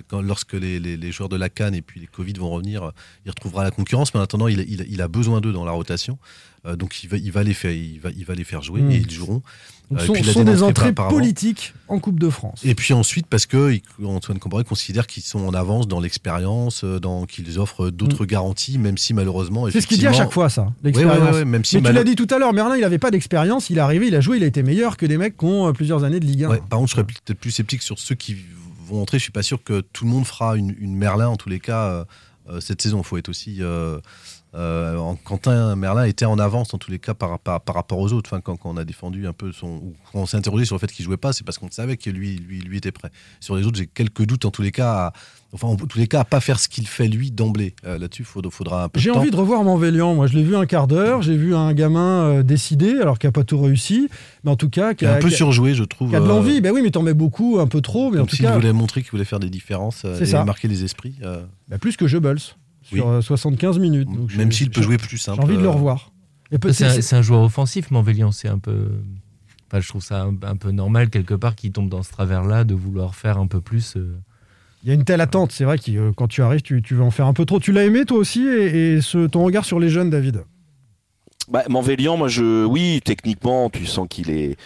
quand- lorsque les, les- les joueurs de la Cannes et puis les Covid vont revenir, il retrouvera la concurrence. Mais en attendant, il, il- il a besoin d'eux dans la rotation. Euh, donc il va, il va les faire, il va, il va les faire jouer et ils joueront. Donc, Euh, sont, puis, des entrées politiques en Coupe de France. Et puis ensuite, parce que Antoine Camboré considère qu'ils sont en avance dans l'expérience, euh, dans qu'ils offrent d'autres garanties, même si malheureusement. C'est ce qu'il dit à chaque fois, ça, Ouais, l'expérience. ouais, ouais, ouais, même si Mais tu l'as dit tout à l'heure, Merlin, il n'avait pas d'expérience, il est arrivé, il a joué, il a été meilleur que des mecs qui ont plusieurs années de Ligue 1. Ouais, par contre, je serais peut-être plus sceptique sur ceux qui vont entrer. Je suis pas sûr que tout le monde fera une, une Merlin, en tous les cas, euh, cette saison. Il faut être aussi euh, euh, en- Quentin Merlin était en avance dans tous les cas par, par, par rapport aux autres. Enfin, quand, quand on a défendu un peu son. ou quand on s'est interrogé sur le fait qu'il jouait pas, c'est parce qu'on savait que lui, lui, lui était prêt. Sur les autres, j'ai quelques doutes en tous les cas. à- enfin, en tous les cas, à pas faire ce qu'il fait lui d'emblée. Euh, Là-dessus, il faudra, faudra un peu J'ai envie de revoir Manvélian. Moi, je l'ai vu un quart d'heure. J'ai vu un gamin euh, décidé, alors qu'il n'a pas tout réussi. Mais en tout cas, qui Il a un peu surjoué, je trouve. qui a de euh, l'envie. Ben oui, mais t'en mets beaucoup, un peu trop. Mais en tout cas, voulait montrer qu'il voulait faire des différences euh, et ça. marquer les esprits. euh, bah, plus que Goebbels sur Oui. euh, 75 minutes. Donc, Même s'il peut jouer plus J'ai simple. envie de le euh, revoir. C'est un, joueur offensif, Manvélian. C'est un peu. Enfin, je trouve ça un, un peu normal quelque part qu'il tombe dans ce travers-là de vouloir faire un peu plus. euh. Il y a une telle attente. C'est vrai que euh, quand tu arrives, tu, tu veux en faire un peu trop. Tu l'as aimé toi aussi et, et ce, ton regard sur les jeunes, David? Bah, Manvélian, moi, je, oui, techniquement, tu sens qu'il est,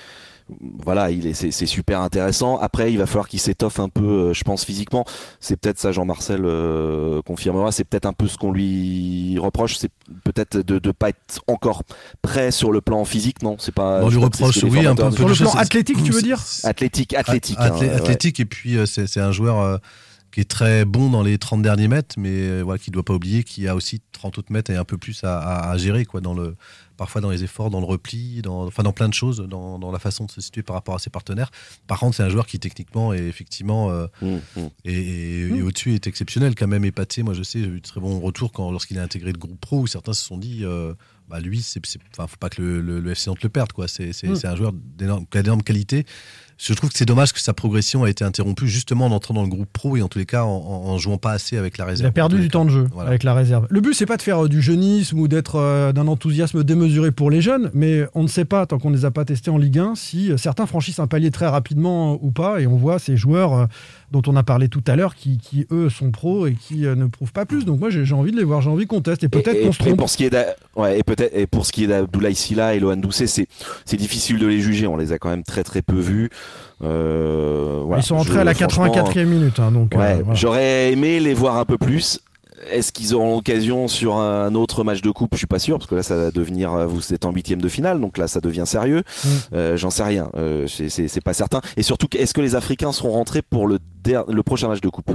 voilà, il est, c'est, c'est super intéressant. Après, il va falloir qu'il s'étoffe un peu, euh, je pense, physiquement. C'est peut-être ça, Jean-Marcel euh, confirmera. C'est peut-être un peu ce qu'on lui reproche. C'est peut-être de ne pas être encore prêt sur le plan physique, non? C'est pas. On je lui c'est reproche, oui, un peu. Sur le plan athlétique, tu veux dire? Athlétique, athlétique. Athlé- hein, ouais. athlétique, et puis euh, c'est c'est un joueur euh, qui est très bon dans les 30 derniers mètres, mais euh, voilà, qui ne doit pas oublier qu'il y a aussi 30 autres mètres et un peu plus à, à- à gérer, quoi, dans le, parfois dans les efforts, dans le repli, dans, enfin, dans plein de choses, dans, dans la façon de se situer par rapport à ses partenaires. Par contre, c'est un joueur qui techniquement est effectivement euh, Mmh, mmh. et, et- et au-dessus est exceptionnel, quand même épaté. Moi, je sais, j'ai eu de très bons retours quand, lorsqu'il a intégré le groupe pro, où certains se sont dit, euh, bah, lui, c'est- enfin, faut pas que le, le- le FC Nantes le perde, quoi. C'est, c'est- c'est un joueur d'énorme, d'énorme qualité. Je trouve que c'est dommage que sa progression a été interrompue justement en entrant dans le groupe pro et en tous les cas en, en- jouant pas assez avec la réserve. Il a perdu du temps de jeu Voilà. avec la réserve. Le but, c'est pas de faire euh, du jeunisme ou d'être euh, d'un enthousiasme démesuré pour les jeunes, mais on ne sait pas, tant qu'on ne les a pas testés en Ligue 1, si euh, certains franchissent un palier très rapidement ou pas. Et on voit ces joueurs dont on a parlé tout à l'heure qui, qui, eux, sont pros et qui ne prouvent pas plus. Donc moi, j'ai envie de les voir, j'ai envie qu'on teste et peut-être Et- qu'on se et trompe. pour ce qui est ouais, et peut-être et pour ce qui est d'Abdoulaye Silla et Lohan Doucet, c'est c'est difficile de les juger. On les a quand même très très peu vus. Euh, voilà. Ils sont entrés Je- à la franchement, 84e minute. hein, donc, euh, Ouais, voilà. j'aurais aimé les voir un peu plus. Est-ce qu'ils auront l'occasion sur un autre match de coupe? Je suis pas sûr parce que là ça va devenir vous êtes en huitième de finale donc là ça devient sérieux. Mm. Euh, J'en sais rien, euh, c'est- pas certain. Et surtout est-ce que les Africains seront rentrés pour le prochain match de coupe?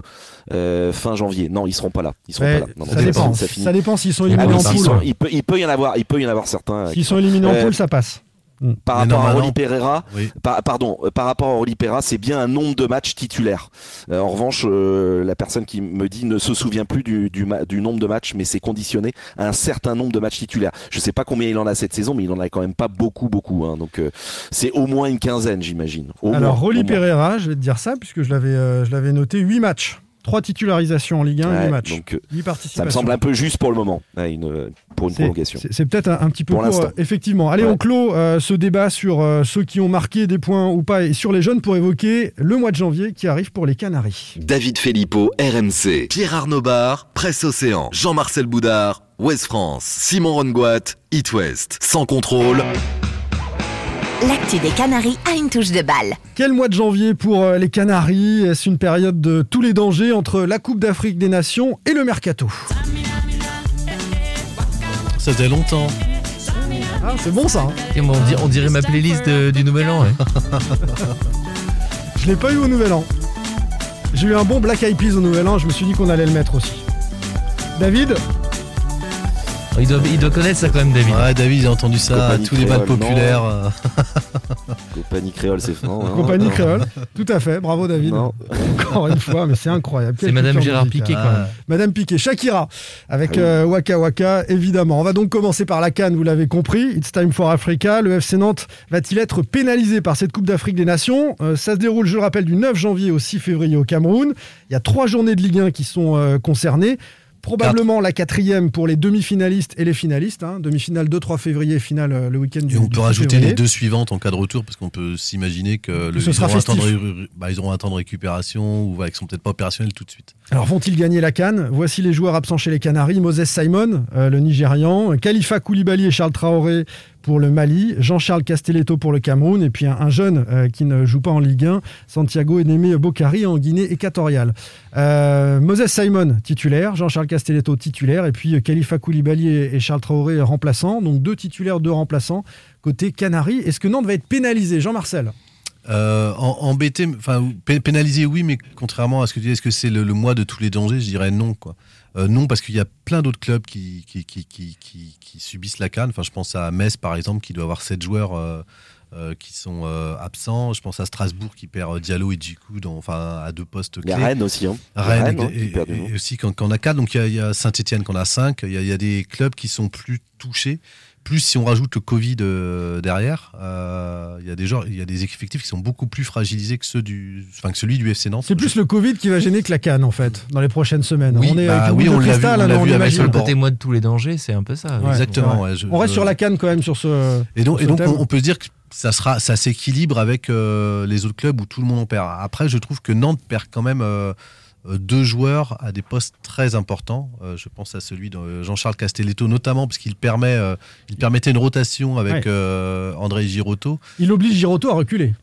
Euh, fin janvier Non, ils seront pas là. Ils seront pas là. Non, ça, dépend. ça dépend s'ils sont Ah éliminés oui, en poule. il, peut, il peut y en avoir, il peut y en avoir certains. S'ils sont éliminés en poule, ça passe. Mm. par Mais rapport à normalement- Oli Pereira, Oui. par, pardon, euh, par rapport à Oli Pereira, c'est bien un nombre de matchs titulaires. Euh, en revanche, euh, la personne qui me dit ne se souvient plus du, du, ma- du nombre de matchs, mais c'est conditionné à un certain nombre de matchs titulaires. Je sais pas combien il en a cette saison, mais il en a quand même pas beaucoup, beaucoup. hein. donc euh, c'est au moins une quinzaine, j'imagine. Alors, moins, moins. Pereira, je vais te dire ça, puisque je l'avais euh, je l'avais noté 8 matchs. 3 titularisations en Ligue 1, 8 Ouais, matchs. donc, euh, 8 ça me semble un peu juste pour le moment, ouais, une, euh, pour une C'est- prolongation. C'est peut-être un, un petit peu Pour court, l'instant. euh, effectivement. Allez, Ouais. on clôt euh, ce débat sur euh, ceux qui ont marqué des points ou pas et sur les jeunes pour évoquer le mois de janvier qui arrive pour les Canaries. David Filippo, RMC. Pierre Arnaud Bar, Presse Océan. Jean-Marcel Boudard, Ouest France. Simon Rongoat, It West. Sans contrôle. L'actu des Canaries a une touche de balle. Quel mois de janvier pour euh, les Canaries? Est-ce une période de tous les dangers entre la Coupe d'Afrique des Nations et le Mercato? Ça faisait longtemps. Ah, c'est bon ça. hein. On, dirait, on dirait ma playlist de- du Nouvel An. ouais. *laughs* Je l'ai pas eu au Nouvel An. J'ai eu un bon Black Eyed Peas au Nouvel An, je me suis dit qu'on allait le mettre aussi. David? Il doit, il doit connaître ça quand même, David. Ouais, David, j'ai entendu ça à Compagnie tous les non. populaires. Compagnie créole, c'est non, non, Compagnie non. créole. Tout à fait, bravo David. Non. Encore une fois, mais c'est incroyable. C'est Madame Gérard musicale. Piquet quand même. Madame Piquet, Shakira, avec Ah oui. euh, Waka Waka, évidemment. On va donc commencer par la Cannes, vous l'avez compris. It's time for Africa. Le FC Nantes va-t-il être pénalisé par cette Coupe d'Afrique des Nations? Euh, Ça se déroule, je le rappelle, du 9 janvier au 6 février au Cameroun. Il y a trois journées de Ligue 1 qui sont euh, concernées. Probablement la quatrième pour les demi-finalistes et les finalistes. hein. Demi-finale 2-3 février, finale euh, le week-end du Et on peut 6 rajouter février. les deux suivantes en cas de retour, parce qu'on peut s'imaginer que, le- ce ils, sera auront un temps de, festif. ré- bah, ils auront un temps de récupération ou voilà, qu'ils sont peut-être pas opérationnels tout de suite. Alors vont-ils gagner la Cannes? Voici les joueurs absents chez les Canaries. Moses Simon, euh, le Nigérian, Khalifa Koulibaly et Charles Traoré pour le Mali, Jean-Charles Castelletto pour le Cameroun, et puis un, un jeune euh, qui ne joue pas en Ligue 1, Santiago Enemé Bokari en Guinée équatoriale. Euh, Moses Simon titulaire, Jean-Charles Castelletto titulaire, et puis euh, Khalifa Koulibaly et, Charles Traoré remplaçants. Donc deux titulaires, deux remplaçants côté Canaries. Est-ce que Nantes va être pénalisé? Jean-Marcel embêté, enfin pé- pénalisé, oui, mais contrairement à ce que tu dis, est-ce que c'est le, le mois de tous les dangers? Je dirais non, quoi. Euh, non, parce qu'il y a plein d'autres clubs qui, qui, qui, qui, qui- qui subissent la canne. Enfin, je pense à Metz, par exemple, qui doit avoir 7 joueurs euh, euh, qui sont absents. Je pense à Strasbourg qui perd Diallo et Djikou, dans- enfin à deux postes Il y clés. a Rennes aussi, hein. Rennes, Rennes, hein, et, aussi quand, quand on a 4, donc il y a- Saint-Etienne qu'on a 5. Il y a, il y a des clubs qui sont plus touchés. Plus si on rajoute le Covid euh, derrière, euh, il y a des gens, il y a des effectifs qui sont beaucoup plus fragilisés que ceux du, enfin que celui du FC Nantes. C'est plus le Covid qui va gêner que la canne, en fait, dans les prochaines semaines. Oui, on est bah oui, on l'a vu, cristal, on hein, l'a on vu avec le mois de tous les dangers, c'est un peu ça. Ouais, Exactement, ouais. ouais, je- on reste je- sur la canne quand même sur ce. Et donc, et donc thème. on, on peut se dire que ça, sera, ça s'équilibre avec euh, les autres clubs où tout le monde en perd. Après, je trouve que Nantes perd quand même euh, euh, deux joueurs à des postes très importants. Euh, je pense à celui de euh, Jean-Charles Castelletto, notamment parce qu'il permet, euh, il permettait une rotation avec Ouais. euh, André Girotto. Il oblige Giroto à reculer.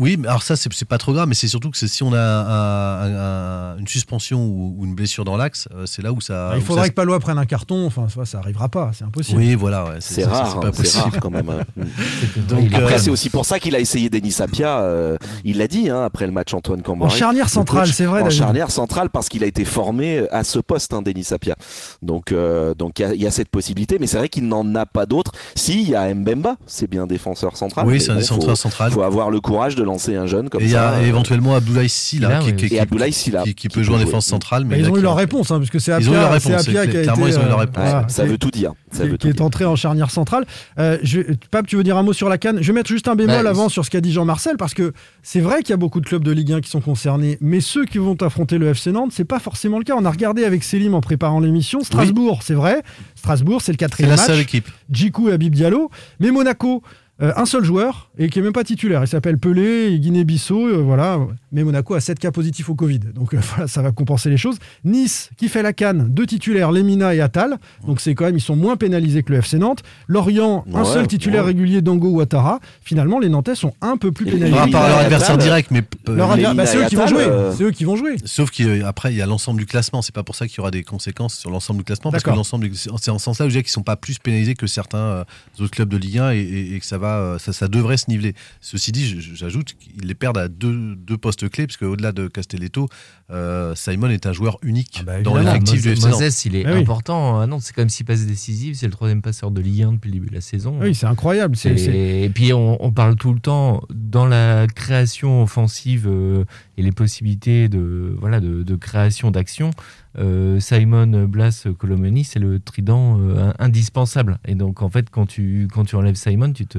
Oui, alors ça, c'est pas trop grave, mais c'est surtout que c'est- si on a un- un- un- une suspension ou, ou une blessure dans l'axe, euh, c'est là où ça. il où faudrait ça- que Palois prenne un carton. Enfin, ça, ça arrivera pas. C'est impossible. Oui, voilà, ouais, C'est rare, pas hein, c'est possible. rare quand même. hein. *laughs* Donc, Après, euh, c'est aussi pour ça qu'il a essayé Denis Sapia. euh, il l'a dit hein, après le match Antoine Cambrai. En charnière le centrale, c'est vrai, En charnière centrale parce qu'il a été formé à ce poste, hein, Denis Sapia. Donc, euh, donc il y a- il y, a cette possibilité, mais c'est vrai qu'il n'en a pas d'autres. Si, il y a Mbemba, c'est bien défenseur central. Oui, c'est un bon, défenseur faut- central. faut avoir le courage de lancer un jeune comme et il y a euh, éventuellement Abdoulaye Silla Là, qui, oui. qui- Et qui- Abdoulaye Silla, qui, qui qui peut jouer en défense centrale. Mais Mais ils là, ont eu leur réponse, hein, puisque c'est Ils ont eu Apia, leur c'est c'est qui a clairement, été, ils ont eu leur réponse. ça veut tout dire. Ça veut qui tout est dire. entré en charnière centrale. Euh, je, Pape, tu veux dire un mot sur la canne? Je vais mettre juste un bémol Bah, avant sur ce qu'a dit Jean-Marcel, parce que c'est vrai qu'il y a beaucoup de clubs de Ligue 1 qui sont concernés, mais ceux qui vont affronter le FC Nantes, c'est pas forcément le cas. On a regardé avec Selim en préparant l'émission. Strasbourg, c'est vrai. Strasbourg, c'est le C'est quatrième la match. seule équipe. Djikou et Habib Diallo. Mais Monaco, euh, un seul joueur et qui est même pas titulaire. Il s'appelle Pelé, Guinée-Bissau, euh, voilà. Mais Monaco a 7 cas positifs au Covid, donc euh, *laughs* voilà, ça va compenser les choses. Nice, qui fait la canne, deux titulaires, Lemina et Attal. Donc c'est quand même, ils sont moins pénalisés que le FC Nantes. Lorient, un seul titulaire ouais. régulier, Dango Ouattara. Finalement, les Nantais sont un peu plus pénalisés. Par rapport à leur adversaire direct, mais Leur adver- bah, c'est eux qui vont jouer. C'est eux qui vont jouer. Sauf qu'après, il y a l'ensemble du classement. C'est pas pour ça qu'il y aura des conséquences sur l'ensemble du classement. Parce que l'ensemble, du- c'est en ce sens-là où je dirais qu'ils sont pas plus pénalisés que certains autres clubs de Ligue 1 et, et- et que ça, va, euh, ça, ça devrait se niveler. Ceci dit, j'ajoute qu'ils les perdent à deux, deux postes clés, parce qu'au-delà de Castelletto, euh, Simon est un joueur unique Ah bah, dans l'effectif du Moses, FC Nantes. Moses, il est Ah oui. important. Ah non, c'est quand même six passes décisives. C'est le troisième passeur de Ligue 1 depuis le début de la saison. Oui, c'est incroyable. Et, puis on, on parle tout le temps dans la création offensive euh, et les possibilités de voilà de, de création d'action. Euh, Simon Blas Colomani, c'est le trident euh, indispensable. Et donc en fait, quand tu quand tu enlèves Simon, tu te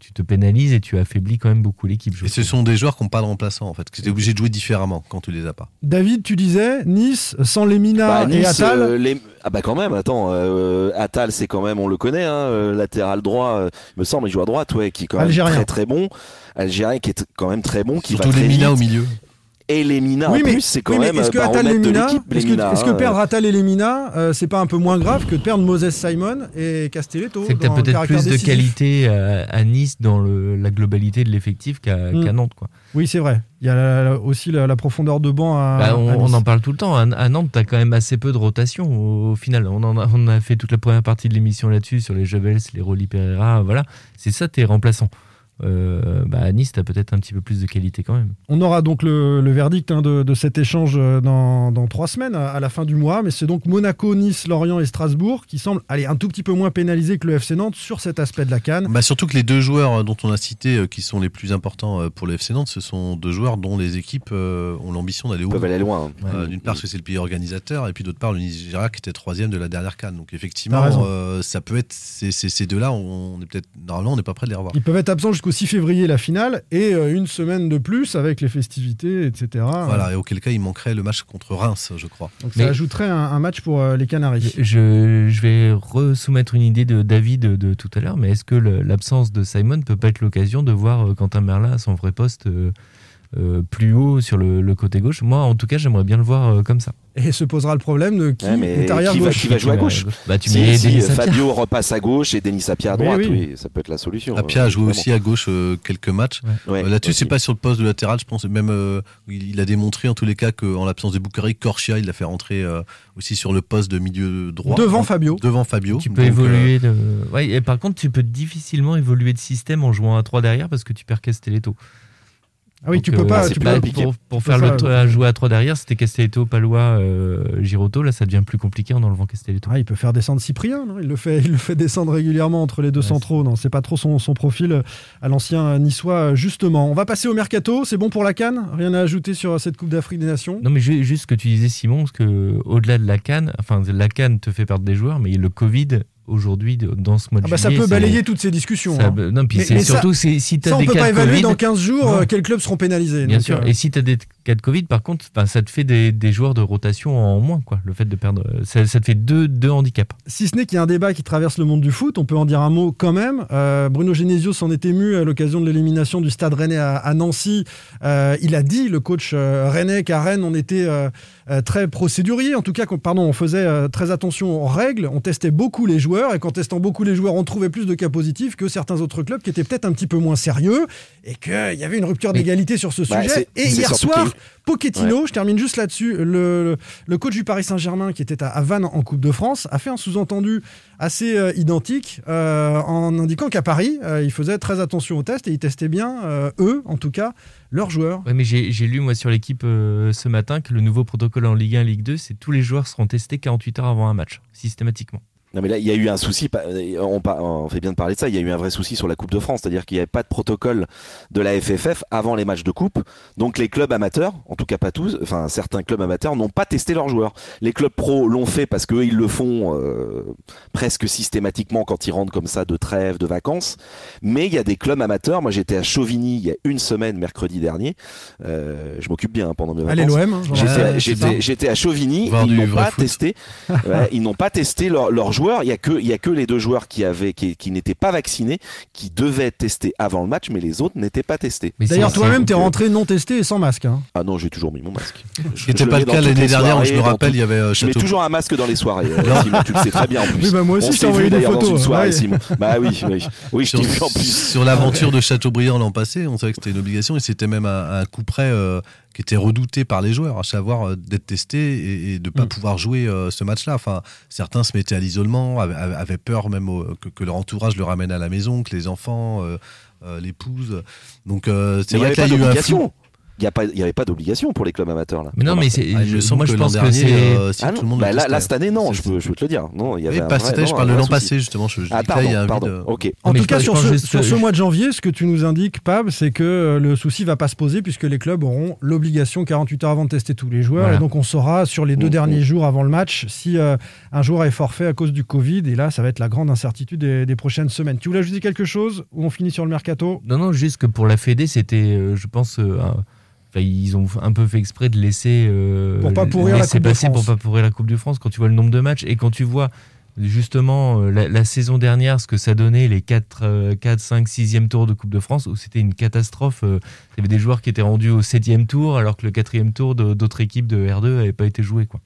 tu te pénalises et tu affaiblis quand même beaucoup l'équipe. Et ce sont des joueurs qui n'ont pas de remplaçant, en fait. Que tu es obligé de jouer différemment quand tu les as pas. David, tu disais Nice sans Lemina Bah, et Nice, Attal. euh, les- Ah bah quand même, attends, euh, Attal c'est quand même, on le connaît, hein, euh, latéral droit, euh, me semble, il joue à droite, ouais, qui est quand même Algérien. très très bon, Algérien qui est quand même très bon, qui Surtout va les très Mina vite. au milieu. Et les Mina Oui, en mais- plus, c'est quand oui, même est-ce que Lemina, est-ce que, Mina, est-ce que hein, perdre Attal et Lemina, euh, c'est pas un peu moins grave que de perdre Moses Simon et Castelletto C'est que tu as dans le peut-être plus de qualité à, à Nice dans le- la globalité de l'effectif qu'à Mm. qu'à Nantes. Quoi. Oui, c'est vrai. Il y a la- la- aussi la, la profondeur de banc à, Bah, à on, Nice. on en parle tout le temps. À, à Nantes, tu as quand même assez peu de rotation au, au final. On, en a, on a fait toute la première partie de l'émission là-dessus, sur les Jevels, les Rolly Pereira. Voilà. C'est ça tes remplaçants. Euh, bah, à Nice, tu as peut-être un petit peu plus de qualité quand même. On aura donc le, le verdict hein, de, de cet échange euh, dans, dans trois semaines, à, à la fin du mois. Mais c'est donc Monaco, Nice, Lorient et Strasbourg qui semblent aller un tout petit peu moins pénalisés que le FC Nantes sur cet aspect de la canne. Bah surtout que les deux joueurs euh, dont on a cité euh, qui sont les plus importants pour le FC Nantes, ce sont deux joueurs dont les équipes euh, ont l'ambition d'aller au peuvent aller loin. hein. Euh, D'une part, parce que c'est le pays organisateur, et puis d'autre part, le Nigeria qui était troisième de la dernière canne. Donc effectivement, euh, ça peut être ces, ces- ces deux-là, on est peut-être normalement, on n'est pas prêt de les revoir. Ils peuvent être absents jusqu'au 6 février, la finale, et euh, une semaine de plus avec les festivités, etc. Voilà, et auquel cas, il manquerait le match contre Reims, je crois. Donc ça Mais- ajouterait un, un match pour euh, les Canaries. Je, je vais resoumettre une idée de David de, de tout à l'heure, mais est-ce que l'absence de Simon peut pas être l'occasion de voir euh, Quentin Merlin à son vrai poste euh, euh, plus haut sur le, le côté gauche Moi, en tout cas, j'aimerais bien le voir euh, comme ça. Et se posera le problème de qui Ouais, est arrière qui va, qui va jouer à gauche Bah, tu Si, mets si, Denis euh, Sapia. Fabio repasse à gauche et Denis Sapia à droite, oui. oui, ça peut être la solution. Apia euh, a joué aussi à gauche euh, quelques matchs. Ouais, Euh, Là-dessus, c'est pas sur le poste de latéral, je pense. Même, euh, il, a démontré en tous les cas qu'en l'absence de Boukari, Corchia, il l'a fait rentrer euh, aussi sur le poste de milieu droit. Devant Hein, Fabio. Devant Fabio. Tu peux Donc, euh, évoluer. De... Ouais, et par contre, tu peux difficilement évoluer de système en jouant à 3 derrière parce que tu perds Castelletto. Ah oui, Donc, tu peux pas- c'est tu peux pas- pour, faire le tr- à jouer à 3 derrière, c'était Castelletto, Palois, euh, Giroto. Là, ça devient plus compliqué en enlevant Castelletto. Ah, il peut faire descendre Cyprien, non? Il, le fait, il le fait descendre régulièrement entre les deux centraux. Non, c'est pas trop son, son profil euh, à l'ancien niçois, justement. On va passer au mercato. C'est bon pour la Cannes Rien à ajouter sur euh, cette Coupe d'Afrique des Nations? Non, mais ju- juste ce que tu disais, Simon, parce que au-delà de la canne, enfin, la canne te fait perdre des joueurs, mais le Covid aujourd'hui dans ce mois de Ah bah, ça peut balayer toutes ces discussions. ça- hein. non, puis Mais- mais surtout si tu as ça, on des peut cas pas de évaluer Covid, dans 15 jours Non. euh, quels clubs seront pénalisés. Bien donc, sûr. euh, Et si tu as des cas de Covid, par contre, ça te fait des, des joueurs de rotation en moins, quoi. Le fait de perdre, ça, ça te fait deux, deux handicaps. Si ce n'est qu'il y a un débat qui traverse le monde du foot, on peut en dire un mot quand même. Euh, Bruno Genesio s'en est ému à l'occasion de l'élimination du Stade Rennais à, à Nancy. Euh, il a dit, le coach euh, Rennais, qu'à Rennes, on était euh, euh, très procédurier. En tout cas, qu'on- pardon, on faisait euh, très attention aux règles. On testait beaucoup les joueurs. Et qu'en testant beaucoup les joueurs, on trouvait plus de cas positifs que certains autres clubs qui étaient peut-être un petit peu moins sérieux. Et qu'il y avait une rupture d'égalité sur ce Bah, sujet. Et hier soir, Pochettino, Ouais. je termine juste là-dessus, le, coach du Paris Saint-Germain qui était à, à Vannes en Coupe de France a fait un sous-entendu assez euh, identique euh, en indiquant qu'à Paris, euh, il faisait très attention aux tests et ils testaient bien, euh, eux en tout cas, leurs joueurs. Ouais, mais j'ai lu, moi, sur l'équipe euh, ce matin que le nouveau protocole en Ligue 1, Ligue 2, c'est tous les joueurs seront testés 48 heures avant un match, systématiquement. Non mais là il y a eu un souci, euh, on, fait bien de parler de ça, il y a eu un vrai souci sur la Coupe de France, c'est-à-dire qu'il n'y avait pas de protocole de la FFF avant les matchs de coupe, donc les clubs amateurs, en tout cas pas tous, enfin certains clubs amateurs n'ont pas testé leurs joueurs. Les clubs pro l'ont fait parce qu'eux ils le font euh, presque systématiquement quand ils rentrent comme ça de trêve, de vacances, mais il y a des clubs amateurs, moi j'étais à Chauvigny il y a une semaine mercredi dernier, euh, je m'occupe bien hein, pendant mes Allez, vacances. l'OM, hein, J'étais- à Chauvigny, ils n'ont pas testé, ouais, ils n'ont pas testé leur- leurs joueurs. Il y a que, il y a que les deux joueurs qui avaient, qui, qui n'étaient pas vaccinés, qui devaient être testés avant le match, mais les autres n'étaient pas testés. D'ailleurs, toi-même, t'es rentré non testé et sans masque. hein. Ah non, j'ai toujours mis mon masque. Ce qui n'était Je pas mets le cas l'année dernière, je me rappelle, il y avait euh, Je mets toujours un masque dans les soirées. euh. Simon, tu le sais très bien en plus. Oui, bah, moi aussi, On je t'ai envoyé des photos, une soirée. Simon. Bah oui, oui. Oui, je sur, t'ai vu en plus. sur l'aventure de Châteaubriand l'an passé, on savait que c'était une obligation et c'était même un, un coup près euh, qui était redouté par les joueurs, à savoir euh, d'être testé et, et de ne pas Mm. pouvoir jouer euh, ce match-là. Enfin, certains se mettaient à l'isolement, avaient, peur même au- que, que leur entourage le ramène à la maison, que les enfants, euh, l'épouse. Donc c'est vrai avait que là, pas il y a eu un flou. Il n'y avait pas d'obligation pour les clubs amateurs là. Mais non, mais c'est- Ah, je- moi, pense que c'est. euh, si Ah tout non, le monde bah là, là, cette année non, je peux, je peux te le dire. Non, il y avait pas cette année, je parle de l'an souci. passé justement. Je, je Ah là, pardon, pardon. euh, Ok. En mais tout cas, sur, ce, juste, sur ce euh, mois de janvier, ce que tu nous indiques, Pab, c'est que euh, le souci va pas se poser puisque les clubs auront l'obligation 48 heures avant de tester tous les joueurs. Voilà. Et donc, on saura sur les deux Mhm. derniers jours avant le match si euh, un joueur est forfait à cause du Covid. Et là, ça va être la grande incertitude des, des prochaines semaines. Tu voulais ajouter quelque chose ou on finit sur le mercato? Non, non, juste que pour la Fédé, c'était, euh, je pense, euh, ils ont un peu fait exprès de laisser, euh, Pour pas pourrir la laisser Coupe de passer France. pour pas pourrir la Coupe de France. Quand tu vois le nombre de matchs et quand tu vois justement euh, la, la saison dernière, ce que ça donnait, les 4, 4 5, 6e tour de Coupe de France, où c'était une catastrophe. euh, Il y avait des joueurs qui étaient rendus au 7e tour, alors que le 4e tour d'autres équipes de R2 n'avait pas été joué. Quoi.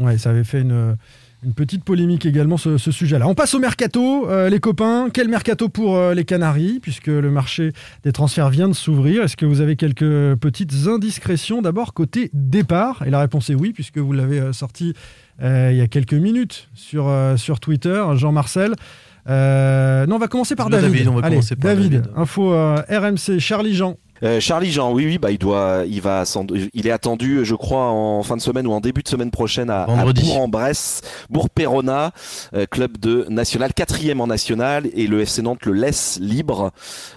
Ouais, ça avait fait une, une petite polémique également, ce, ce sujet-là. On passe au mercato, euh, les copains. Quel mercato pour euh, les Canaries, puisque le marché des transferts vient de s'ouvrir? Est-ce que vous avez quelques petites indiscrétions? D'abord, côté départ. Et la réponse est oui, puisque vous l'avez euh, sorti il y a quelques minutes sur, sur Twitter, Jean-Marcel. Non, on va commencer par David. David, on va Allez, commencer par David, David. info RMC, Charlie Jean. Euh, Charlie Jean, oui, oui, bah il doit, il va, il est attendu, je crois, en fin de semaine ou en début de semaine prochaine à, à. Bourg-en-Bresse, Bourg-Perona, euh, club de national, quatrième en national, et le FC Nantes le laisse libre,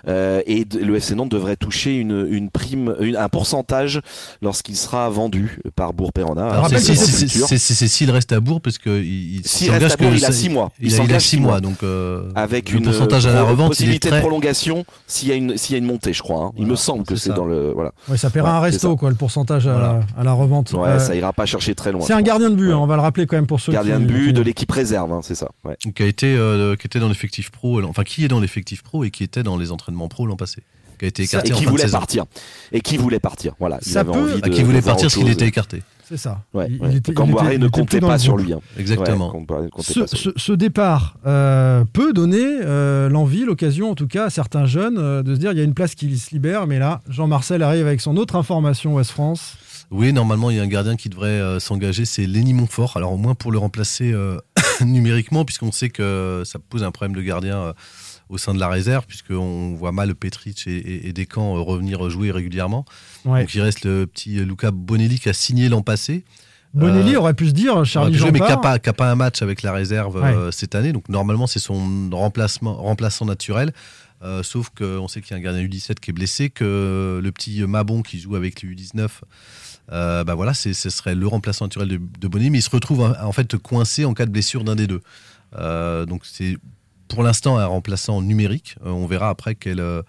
euh, et le FC Nantes devrait toucher une, une prime, une- un pourcentage lorsqu'il sera vendu par Bourg-Perona. C'est- s'il reste à Bourg parce que il, il S'il reste à que Bourg, il a six mois. Il Il, a, il a six mois, mois. donc euh, avec une pourcentage à la revente, possibilité très. de prolongation s'il y a une s'il y a une montée, je crois. hein. Il me semble que c'est dans le voilà. Ouais, ça paiera Ouais, un resto, quoi, le pourcentage à, Voilà. la, à la revente. Ouais, Euh, ça ira pas chercher très loin. c'est un gardien de but, Ouais. hein, on va le rappeler quand même pour ceux Gardien qui- de but qui- de l'équipe réserve, hein, c'est ça. Ouais. qui a été euh, qui était dans l'effectif pro, enfin qui est dans l'effectif pro et qui était dans les entraînements pro l'an passé, qui a été Et écarté en qui voulait partir. Et qui voulait partir. Voilà. Il Ça avait peut- envie de, qui voulait partir s'il était écarté. C'est ça. Ouais, Il- ouais. il était- il était- ne comptait pas le sur lui. hein. Exactement. Ouais, Ce, pas sur ce- lui. ce départ euh, peut donner euh, l'envie, l'occasion en tout cas à certains jeunes euh, de se dire il y a une place qui se libère, mais là Jean-Marcel arrive avec son autre information Ouest France. Oui, normalement, il y a un gardien qui devrait euh, s'engager, c'est Lenny Montfort. Alors, au moins pour le remplacer euh, *coughs* numériquement, puisqu'on sait que ça pose un problème de gardien euh, au sein de la réserve, puisqu'on voit mal Petric et, et, et Descamps revenir jouer régulièrement. Ouais. Donc il reste le petit Luca Bonelli qui a signé l'an passé. Bonelli aurait pu se dire Charlie Ouais, Jean mais qui n'a pas, un match avec la réserve euh, cette année. Donc normalement, c'est son remplacement, remplaçant naturel. Euh, sauf qu'on sait qu'il y a un gardien U17 qui est blessé, que le petit Mabon qui joue avec les U19, euh, bah voilà, ce serait le remplaçant naturel de, de Bonelli, mais il se retrouve en, fait coincé en cas de blessure d'un des deux. Euh, donc c'est pour l'instant un remplaçant numérique. Euh, on verra après quel, euh,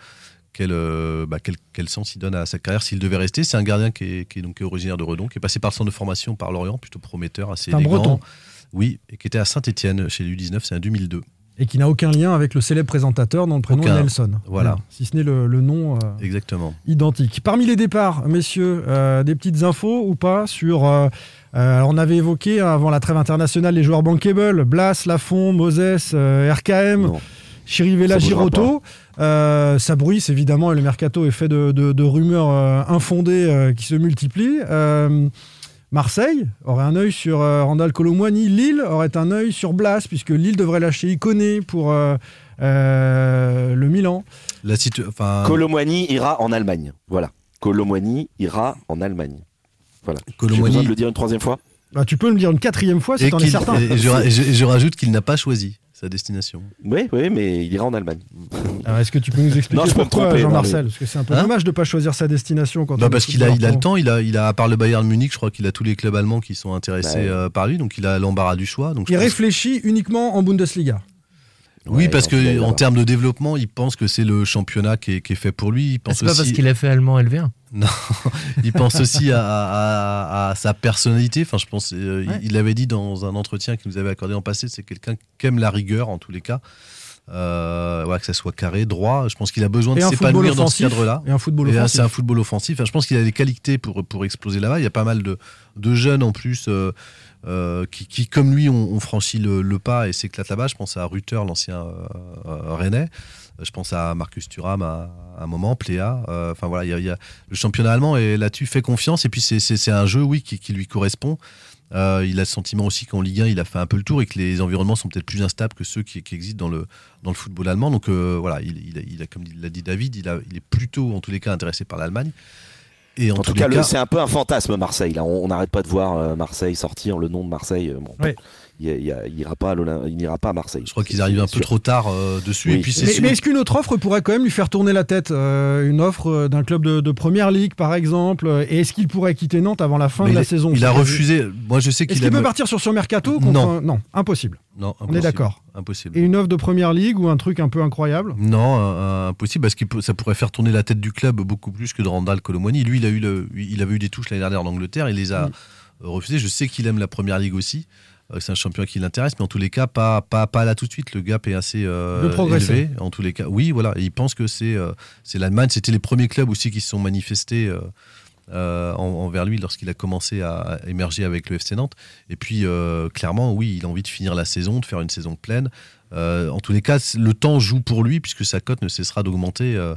quel, euh, bah, quel, quel sens il donne à sa carrière s'il devait rester. C'est un gardien qui est, qui est donc qui est originaire de Redon, qui est passé par le centre de formation par Lorient, plutôt prometteur, assez un élégant. Breton. Oui, et qui était à Saint-Etienne chez l'U19, c'est un 2002. Et qui n'a aucun lien avec le célèbre présentateur dont le prénom Aucun. est Nelson. Voilà. Si ce n'est le, le nom euh, Exactement. identique. Parmi les départs, messieurs, euh, des petites infos ou pas sur. euh, euh, on avait évoqué hein, avant la trêve internationale les joueurs bankable, Blas, Lafont, Moses, RKM, Chirivella, Giroto. Euh, ça bruisse évidemment et le mercato est fait de, de- de rumeurs euh, infondées euh, qui se multiplient. Marseille aurait un œil sur euh, Randall Colomwani. Lille aurait un œil sur Blas, puisque Lille devrait lâcher Iconé pour euh, euh, le Milan. La situ- enfin, Colomwani ira en Allemagne. Voilà. Colomwani ira en Allemagne. Voilà. J'ai Colomwani- besoin de le dire une troisième fois? Bah, tu peux me le dire une quatrième fois si et t'en es certain. et je, et je- et je rajoute qu'il n'a pas choisi sa destination. Oui, oui, mais il ira en Allemagne. Alors, Est-ce que tu peux nous expliquer Non, je pourquoi, tromper, Jean-Marcel Parce que c'est un peu Hein dommage de ne pas choisir sa destination quand on Non, parce qu'il a, il a le temps, il a, il a, à part le Bayern Munich, je crois qu'il a tous les clubs allemands qui sont intéressés Bah, ouais. euh, par lui, donc il a l'embarras du choix. Donc Il pense- réfléchit uniquement en Bundesliga. oui, Ouais, parce que en termes de développement, il pense que c'est le championnat qui est, qui est fait pour lui. Il Ah, pense C'est pas parce qu'il a fait allemand LV1. Non, *laughs* il pense aussi à, à- à sa personnalité. Enfin, je pense, euh, il- Ouais. il l'avait dit dans un entretien qu'il nous avait accordé en passé. C'est quelqu'un qui aime la rigueur en tous les cas. Euh, ouais, que ça soit carré, droit. Je pense qu'il a besoin Et de s'épanouir dans ce cadre-là. Et un football Et offensif. c'est un football offensif. Enfin, je pense qu'il a les qualités pour, pour exploser là-bas. Il y a pas mal de, de jeunes en plus euh, euh, qui, comme lui, ont, franchi le, pas et s'éclatent là-bas. Je pense à Ruther, l'ancien euh, Rennais. Je pense à Marcus Thuram à, un moment, Pléa. Enfin voilà, il y y a- le championnat allemand et là-dessus fait confiance. Et puis c'est- un jeu, oui, qui, lui correspond. Il a le sentiment aussi qu'en Ligue 1, il a fait un peu le tour et que les environnements sont peut-être plus instables que ceux qui, existent dans le, dans le football allemand. Donc voilà, il, a, il comme l'a dit David, il est plutôt, en tous les cas, intéressé par l'Allemagne. Et en, tout cas, c'est un peu un fantasme Marseille. Là, on on n'arrête pas de voir euh, Marseille sortir le nom de Marseille. euh, Bon, Ouais. Il, il- il ira pas à l'Olymp- il n'ira pas à Marseille. je crois qu'ils arrivent un peu trop tard euh, dessus. Oui. Et puis c'est Mais, est-ce qu'une autre offre pourrait quand même lui faire tourner la tête Euh, Une offre euh, d'un club de, de première ligue, par exemple euh, Et est-ce qu'il pourrait quitter Nantes avant la fin Mais de la il, saison? il a refusé. Moi, je sais Est-ce qu'il qu'il aime- peut partir sur son mercato Non. un- Non, impossible. Non, On est d'accord. Impossible. Et une offre de première ligue ou un truc un peu incroyable? Non, un- impossible parce que ça pourrait faire tourner la tête du club beaucoup plus que de Randall Colomwani. Lui, il a eu le, il avait eu des touches l'année dernière en Angleterre, il les a Mm. euh, refusées. Je sais qu'il aime la première ligue aussi. Euh, C'est un championnat qui l'intéresse, mais en tous les cas, pas, pas, pas là tout de suite. Le gap est assez euh, élevé. En tous les cas, oui, voilà. Et il pense que c'est euh, c'est l'Allemagne. C'était les premiers clubs aussi qui se sont manifestés euh, en- envers lui lorsqu'il a commencé à émerger avec le FC Nantes. Et puis, euh, clairement, oui, il a envie de finir la saison, de faire une saison pleine. Euh, en tous les cas, le temps joue pour lui puisque sa cote ne cessera d'augmenter. euh,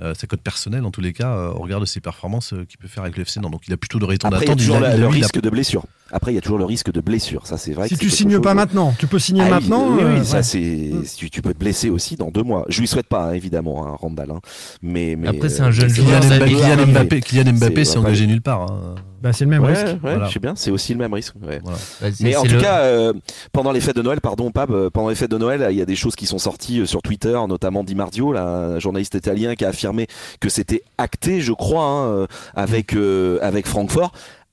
euh, sa cote personnelle, en tous les cas, euh, au regard de ses performances euh, qu'il peut faire avec le FC Nantes. Donc, il a plutôt de raison il a d'attendre. toujours Il a- le, risque de blessure. Après, il y a toujours le risque de blessure. Ça, c'est vrai. Si que tu signes pas chose- maintenant, tu peux signer Ah maintenant. Oui, oui, euh, ça ouais. c'est. Tu, tu peux te blesser aussi dans deux mois. Je lui souhaite pas, hein, évidemment, hein, Randall. hein. Mais, mais Après, c'est euh, un jeune c'est- joueur, Kylian Kylian c'est- Mbappé, Kylian Mbappé c'est- s'est engagé nulle part. hein. Bah, c'est le même Ouais, risque. ouais, Voilà. je sais bien, c'est aussi le même risque. ouais. Voilà. Bah, c'est- Mais en tout le- cas, euh, pendant les fêtes de Noël, pardon, Pab, euh, pendant les fêtes de Noël, il y a des choses qui sont sorties euh, sur Twitter, notamment Di Mardio, là, un journaliste italien qui a affirmé que c'était acté, je crois, hein, euh, avec, euh, avec Francfort.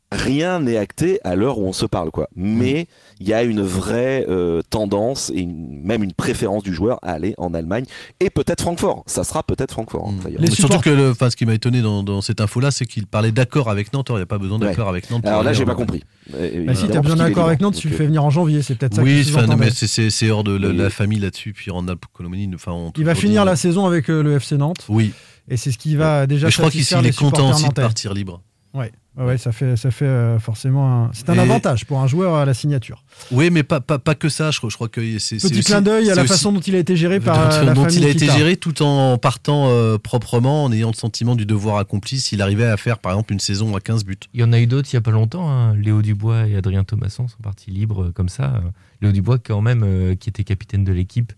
Rien n'est acté à l'heure où on se parle, quoi. Mais il y a une vraie euh, tendance et une- même une préférence du joueur à aller en Allemagne et peut-être Francfort. Ça sera peut-être Francfort. hein, Mm. supports- surtout que le, enfin, ce qui m'a étonné dans, dans cette info-là, c'est qu'il parlait d'accord avec Nantes. Or, Il n'y a pas besoin d'accord avec Nantes. Alors là, j'ai pas Allemagne. compris. Euh, Bah, si t'as parce besoin d'accord avec. Nantes, tu le fais venir en janvier. C'est peut-être ça Oui, enfin, non, mais c'est- hors de la, Oui. la famille là-dessus. Puis enfin, on Il va finir la saison avec euh, le FC Nantes. Oui, Et c'est ce qui va déjà mais je crois qu'il satisfaire il est content aussi de partir libre. Ouais, ouais, ouais, ça fait, ça fait euh, forcément un... C'est un Et- avantage pour un joueur à la signature. Oui, mais pas, pas, pas que ça. Je, crois- je crois que c'est. Petit aussi- clin d'œil à la aussi- façon dont il a été géré par euh, dont, la dont famille il a été Kita. géré tout en partant euh, proprement, en ayant le sentiment du devoir accompli s'il arrivait à faire par exemple une saison à 15 buts. Il y en a eu d'autres il n'y a pas longtemps. hein. Léo Dubois et Adrien Thomasson sont partis libres comme ça. Léo Dubois, quand même, euh, qui était capitaine de l'équipe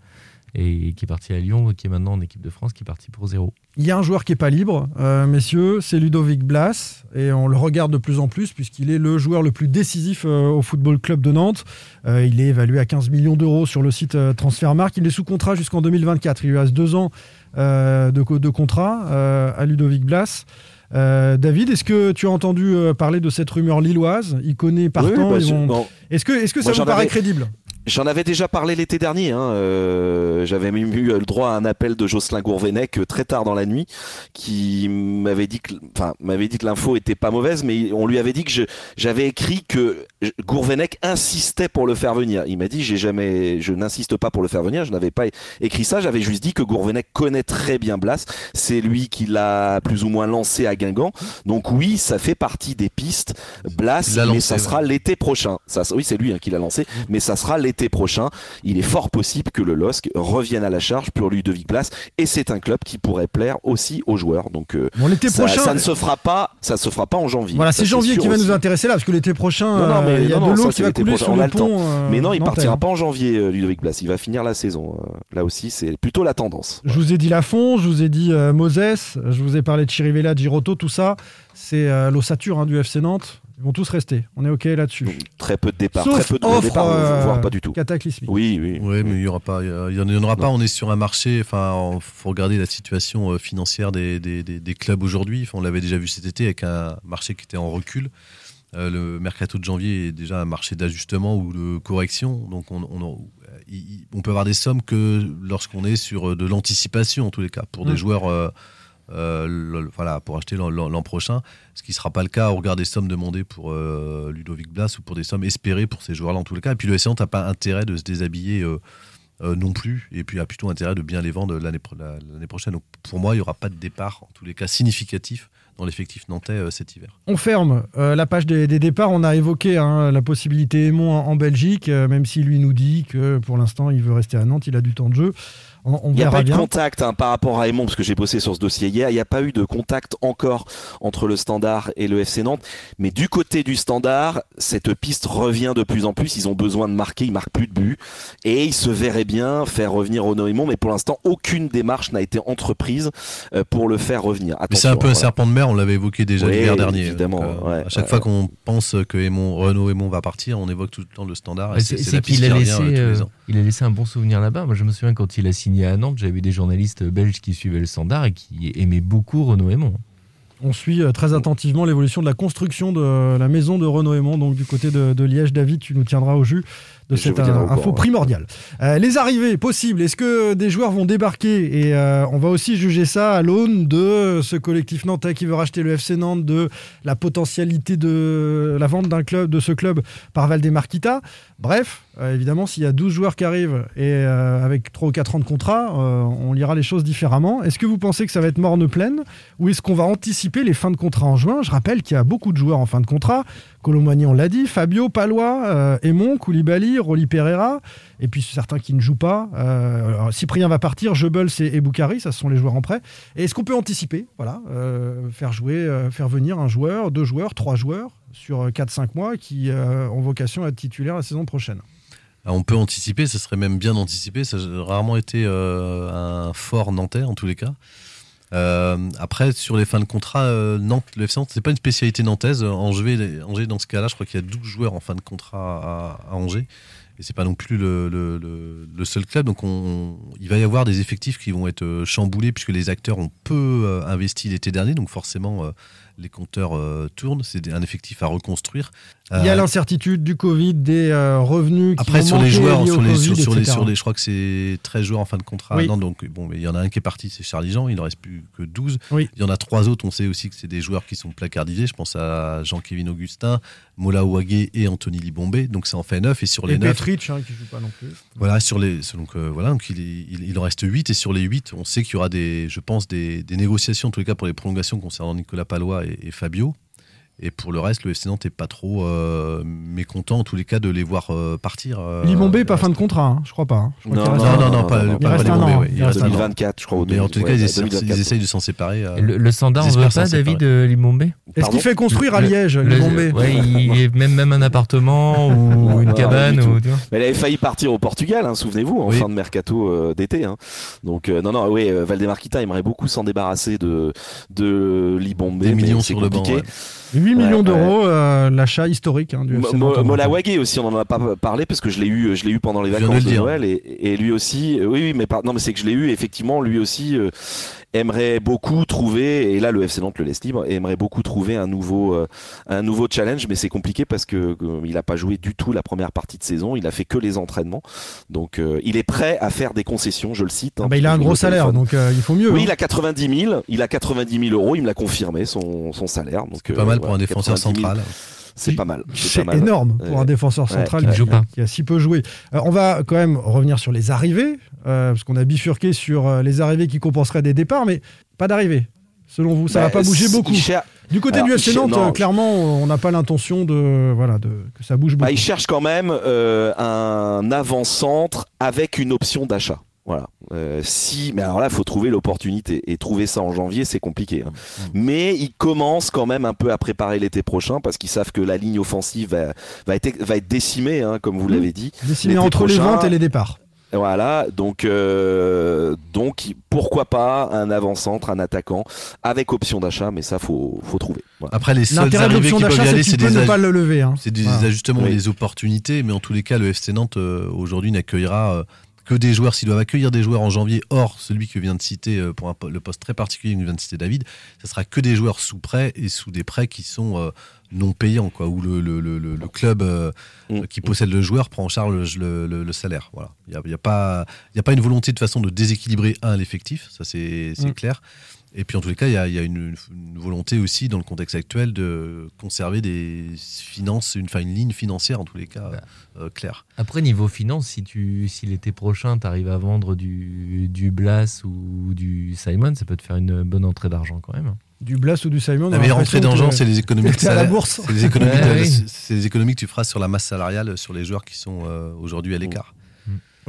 et qui est parti à Lyon, qui est maintenant en équipe de France, qui est parti pour zéro. Il y a un joueur qui n'est pas libre, euh, messieurs, c'est Ludovic Blas, et on le regarde de plus en plus puisqu'il est le joueur le plus décisif euh, au Football Club de Nantes. Euh, il est évalué à 15 millions d'euros sur le site Transfermarkt. Il est sous contrat jusqu'en 2024. Il lui reste deux ans de, de, contrat à Ludovic Blas. David, est-ce que tu as entendu parler de cette rumeur lilloise? Il connaît partant. Est-ce que, est que ça vous paraît crédible? J'en avais déjà parlé l'été dernier. Hein. Euh, j'avais même eu le droit à un appel de Jocelyn Gourvenec euh, très tard dans la nuit, qui m'avait dit que, enfin, m'avait dit que l'info était pas mauvaise, mais on lui avait dit que j'avais écrit que Gourvenec insistait pour le faire venir. Il m'a dit j'ai jamais, je n'insiste pas pour le faire venir. Je n'avais pas écrit ça. J'avais juste dit que Gourvenec connaît très bien Blas. C'est lui qui l'a plus ou moins lancé à Guingamp. Donc oui, ça fait partie des pistes. Blas, mais ça sera l'été prochain. Ça, oui, c'est lui hein, qui l'a lancé, mais ça sera l'été prochain, il est fort possible que le LOSC revienne à la charge pour Ludovic Place et c'est un club qui pourrait plaire aussi aux joueurs. Donc euh, l'été ça, prochain, ça ne se fera pas, ça se fera pas en janvier. Voilà, c'est janvier qui va nous intéresser là parce que l'été prochain, euh, il y a de l'eau qui va couler sur le pont. Euh, mais non, il partira pas en janvier, Ludovic Place. Il va finir la saison. là aussi, c'est plutôt la tendance. Je vous ai dit Lafont, je vous ai dit Moses, je vous ai parlé de Chirivella, de Giroto, tout ça. C'est l'ossature hein, du FC Nantes. Ils vont tous rester. On est OK là-dessus. Très peu de départ. très peu de départ, euh, voire pas du tout. Cataclysmique. Oui, oui. Oui, mais il n'y aura pas. Il y en, aura pas. On est sur un marché. Enfin, il faut regarder la situation euh, financière des, des, des, clubs aujourd'hui. on l'avait déjà vu cet été avec un marché qui était en recul. Euh, le mercato de janvier est déjà un marché d'ajustement ou de correction. Donc, on, on, on, peut avoir des sommes que lorsqu'on est sur de l'anticipation, en tous les cas, pour des mm. joueurs euh, voilà, pour acheter l'an prochain, ce qui ne sera pas le cas au regard des sommes demandées pour euh, Ludovic Blas ou pour des sommes espérées pour ces joueurs-là en tous les cas. Et puis le SC n'a pas intérêt de se déshabiller euh, non plus, et puis a plutôt intérêt de bien les vendre l'année prochaine. Donc pour moi, il n'y aura pas de départ, en tous les cas significatif, dans l'effectif nantais cet hiver. On ferme la page des, départs. On a évoqué hein, la possibilité Aimon en, Belgique, même si lui nous dit que pour l'instant il veut rester à Nantes, il a du temps de jeu il n'y a pas eu de contact hein, par rapport à Aymon, parce que j'ai bossé sur ce dossier hier. Il n'y a pas eu de contact encore entre le Standard et le FC Nantes. Mais du côté du Standard, cette piste revient de plus en plus. Ils ont besoin de marquer, ils marquent plus de buts. Et ils se verraient bien faire revenir Renaud Aymon. Mais pour l'instant, aucune démarche n'a été entreprise euh, pour le faire revenir. c'est un peu un serpent de mer, on l'avait évoqué déjà l'hiver dernier. Évidemment, euh, à chaque fois qu'on pense que Renaud Aymon va partir, on évoque tout le temps le Standard. C'est qu'il a, laissé, euh, il a laissé un bon souvenir là-bas. Moi, je me souviens quand il a signé à Nantes, j'avais des journalistes belges qui suivaient le standard et qui aimaient beaucoup Renaud Aymon. On suit euh, très attentivement l'évolution de la construction de la maison de Renaud Aymon, donc du côté de, Liège. David, tu nous tiendras au jus de cette info primordiale. Euh, les arrivées possibles, est-ce que des joueurs vont débarquer Et euh, on va aussi juger ça à l'aune de ce collectif nantais qui veut racheter le FC Nantes, de la potentialité de la vente d'un club, de ce club par Valdemarquita. Bref, euh, évidemment, s'il y a 12 joueurs qui arrivent et avec 3 ou 4 ans de contrat, on lira les choses différemment. Est-ce que vous pensez que ça va être morne pleine ou est-ce qu'on va anticiper les fins de contrat en juin? Je rappelle qu'il y a beaucoup de joueurs en fin de contrat. Colomani, on l'a dit, Fabio, Palois, Aymon, Koulibaly, Rolly Pereira, et puis certains qui ne jouent pas. Euh, Cyprien va partir, Jebels et, et Boukari, ça ce sont les joueurs en prêt. est-ce qu'on peut anticiper, voilà, euh, faire jouer, faire venir un joueur, deux joueurs, trois joueurs sur 4-5 mois qui ont vocation à être titulaires la saison prochaine? Ah, on peut anticiper, ça serait même bien anticipé. Ça a rarement été un fort nantais en tous les cas. Euh, après, sur les fins de contrat, euh, Nantes, le FC Nantes, c'est pas une spécialité nantaise. Angers, Angers dans ce cas-là, je crois qu'il y a 12 joueurs en fin de contrat à, Angers. Et c'est pas non plus le, le, seul club. Donc, on, il va y avoir des effectifs qui vont être euh, chamboulés puisque les acteurs ont peu investi l'été dernier. Donc, forcément, les compteurs euh, tournent, c'est un effectif à reconstruire. Il y a euh, l'incertitude du Covid, des euh, revenus qui Après, sur les joueurs, sur, les, sur, les, sur, les, je crois que c'est 13 joueurs en fin de contrat. Non, donc, bon, mais il y en a un qui est parti, c'est Charlie Jean, il ne reste plus que 12. Il y en a trois autres, on sait aussi que c'est des joueurs qui sont placardisés. Je pense à Jean-Kévin Augustin, Mola Ouagé et Anthony Libombé. Donc ça en fait 9. Et sur les et 9. Petrich, hein, qui joue pas non plus. Voilà, sur les, donc, voilà, donc il, il, en reste 8. Et sur les 8, on sait qu'il y aura des, je pense, des, des négociations, en tous les cas pour les prolongations concernant Nicolas Palois et Fabio. Et pour le reste, le FC Nantes n'est pas trop euh, mécontent, en tous les cas, de les voir euh, partir. euh, Libombé, pas fin de contrat, hein, je crois pas. hein. Je crois Non, non, reste non, pas, Il pas reste un Libombé, an. ouais, Il reste un an. 2024, je crois. au Mais en tout cas, ouais, ils, essaient, 2024. ils essayent de s'en séparer. euh, Le, le standard ils ne veut pas. David euh, Libombé Est-ce qu'il fait construire à Liège, le- Libombé Ouais, il *laughs* est même, même un appartement ou une cabane. Ou. Mais elle avait failli partir au Portugal, hein, souvenez-vous, en fin de mercato d'été. Donc non, non, oui, Valdemarquita aimerait beaucoup s'en débarrasser de de Libombe. Des millions sur le banc. 8 millions Ouais, d'euros, euh, l'achat historique hein, du FC Mo- Nantes. Molawagé aussi, on en a pas parlé parce que je l'ai eu, je l'ai eu pendant les vacances le de. Noël et, et lui aussi. euh, oui, oui, mais par- non, mais c'est que je l'ai eu. Effectivement, lui aussi euh, aimerait beaucoup trouver. Et là, le FC Nantes le laisse libre. Aimerait beaucoup trouver un nouveau, euh, un nouveau challenge, mais c'est compliqué parce que euh, il a pas joué du tout la première partie de saison. Il a fait que les entraînements. Donc, euh, il est prêt à faire des concessions. Je le cite. hein, Ah bah, il a un gros salaire, donc euh, il faut mieux. Oui, hein. il a 90 000. Il a 90 000 euros. Il me l'a confirmé son, son salaire. Donc C'est pas euh, mal pour un défenseur 90 000. C'est pas mal. C'est énorme pour Ouais. un défenseur central qui qui, ne joue a- pas. qui a si peu joué. Euh, on va quand même revenir sur les arrivées, euh, parce qu'on a bifurqué sur euh, les arrivées qui compenseraient des départs, mais pas d'arrivées. Selon vous, ça Bah, va pas bouger beaucoup. cher- Du côté Alors, du FC cher- Nantes, non, euh, clairement, on n'a pas l'intention de, voilà, de, que ça bouge beaucoup. Bah, il cherche quand même euh, un avant-centre avec une option d'achat. Voilà. Euh, si, mais alors là, il faut trouver l'opportunité et trouver ça en janvier, c'est compliqué. hein. Mais ils commencent quand même un peu à préparer l'été prochain parce qu'ils savent que la ligne offensive va, va être, va être décimée, hein, comme vous Mmh. l'avez dit. L'été entre les prochain, ventes et les départs. Voilà, donc euh, donc pourquoi pas un avant-centre, un attaquant avec option d'achat, mais ça faut faut trouver. Voilà. Après, les de arrivées l'option qui peuvent d'achat, y c'est aller, que tu c'est des, ne aj- pas le lever. hein. c'est des Voilà. ajustements, Oui. des opportunités, mais en tous les cas, le FC Nantes euh, aujourd'hui n'accueillera euh, que des joueurs, s'ils doivent accueillir des joueurs en janvier, hors celui que vient de citer euh, pour un le poste très particulier que vient de citer David, ce sera que des joueurs sous prêt et sous des prêts qui sont euh, non payants, quoi, où le, le- le- le- le club euh, Mm. qui possède le joueur prend en charge le, le- le salaire. Voilà. Il n'y a, il y a pas il y a pas une volonté de façon de déséquilibrer un l'effectif, ça c'est c'est Mm. clair. Et puis en tous les cas, il y a, il y a une, une volonté aussi dans le contexte actuel de conserver des finances, une, enfin, une ligne financière en tous les cas euh, claire. Après, niveau finance, si, tu, si l'été prochain, tu arrives à vendre du, du Blas ou du Simon, ça peut te faire une bonne entrée d'argent quand même. Du Blas ou du Simon. on La a meilleure entrée d'argent, c'est les économies à la bourse. C'est les économies, *laughs* Ouais, de- oui. c'est les économies que tu feras sur la masse salariale sur les joueurs qui sont euh, aujourd'hui à l'écart.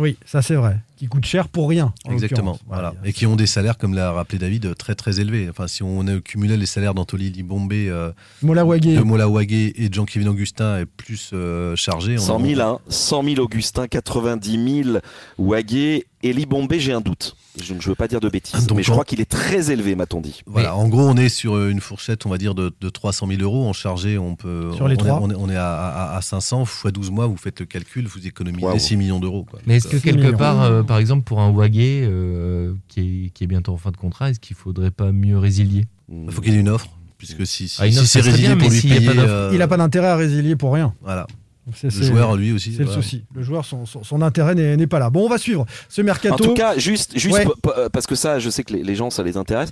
Oui, ça c'est vrai. Qui coûte cher pour rien. en Exactement. Voilà. Et qui ont des salaires, comme l'a rappelé David, très très élevés. Enfin, si on a cumulé les salaires d'Antoli Libombe, euh, de Mola Wagé et de Jean-Kevin Augustin est plus euh, chargé. on 100 en- 000, hein. 100 000 Augustin, 90 000 Wagé et Libombe, j'ai un doute. Je ne veux pas dire de bêtises, Donc, mais je crois qu'il est très élevé, m'a-t-on dit. Voilà, en gros, on est sur euh, une fourchette, on va dire, de, de 300 000 euros. En chargé, on peut. Sur les on est- trois. on est, on est à, à- à 500 fois 12 mois, vous faites le calcul, vous économisez Waouh. 6 millions d'euros. quoi. Mais est-ce que Six quelque millions. part, euh, par exemple, pour un Wagé euh, qui, est, qui est bientôt en fin de contrat, est-ce qu'il faudrait pas mieux résilier? Il faut qu'il y ait une offre, puisque si, si, Ah, une si offre, c'est résilié bien, pour lui payer. euh, Il n'a pas d'intérêt à résilier pour rien. Voilà. C'est- Le joueur, lui aussi. C'est le souci. Le joueur, son, son- son intérêt n'est pas là. Bon, on va suivre ce mercato. En tout cas, juste, juste Ouais. euh, parce que ça, je sais que les, les gens, ça les intéresse.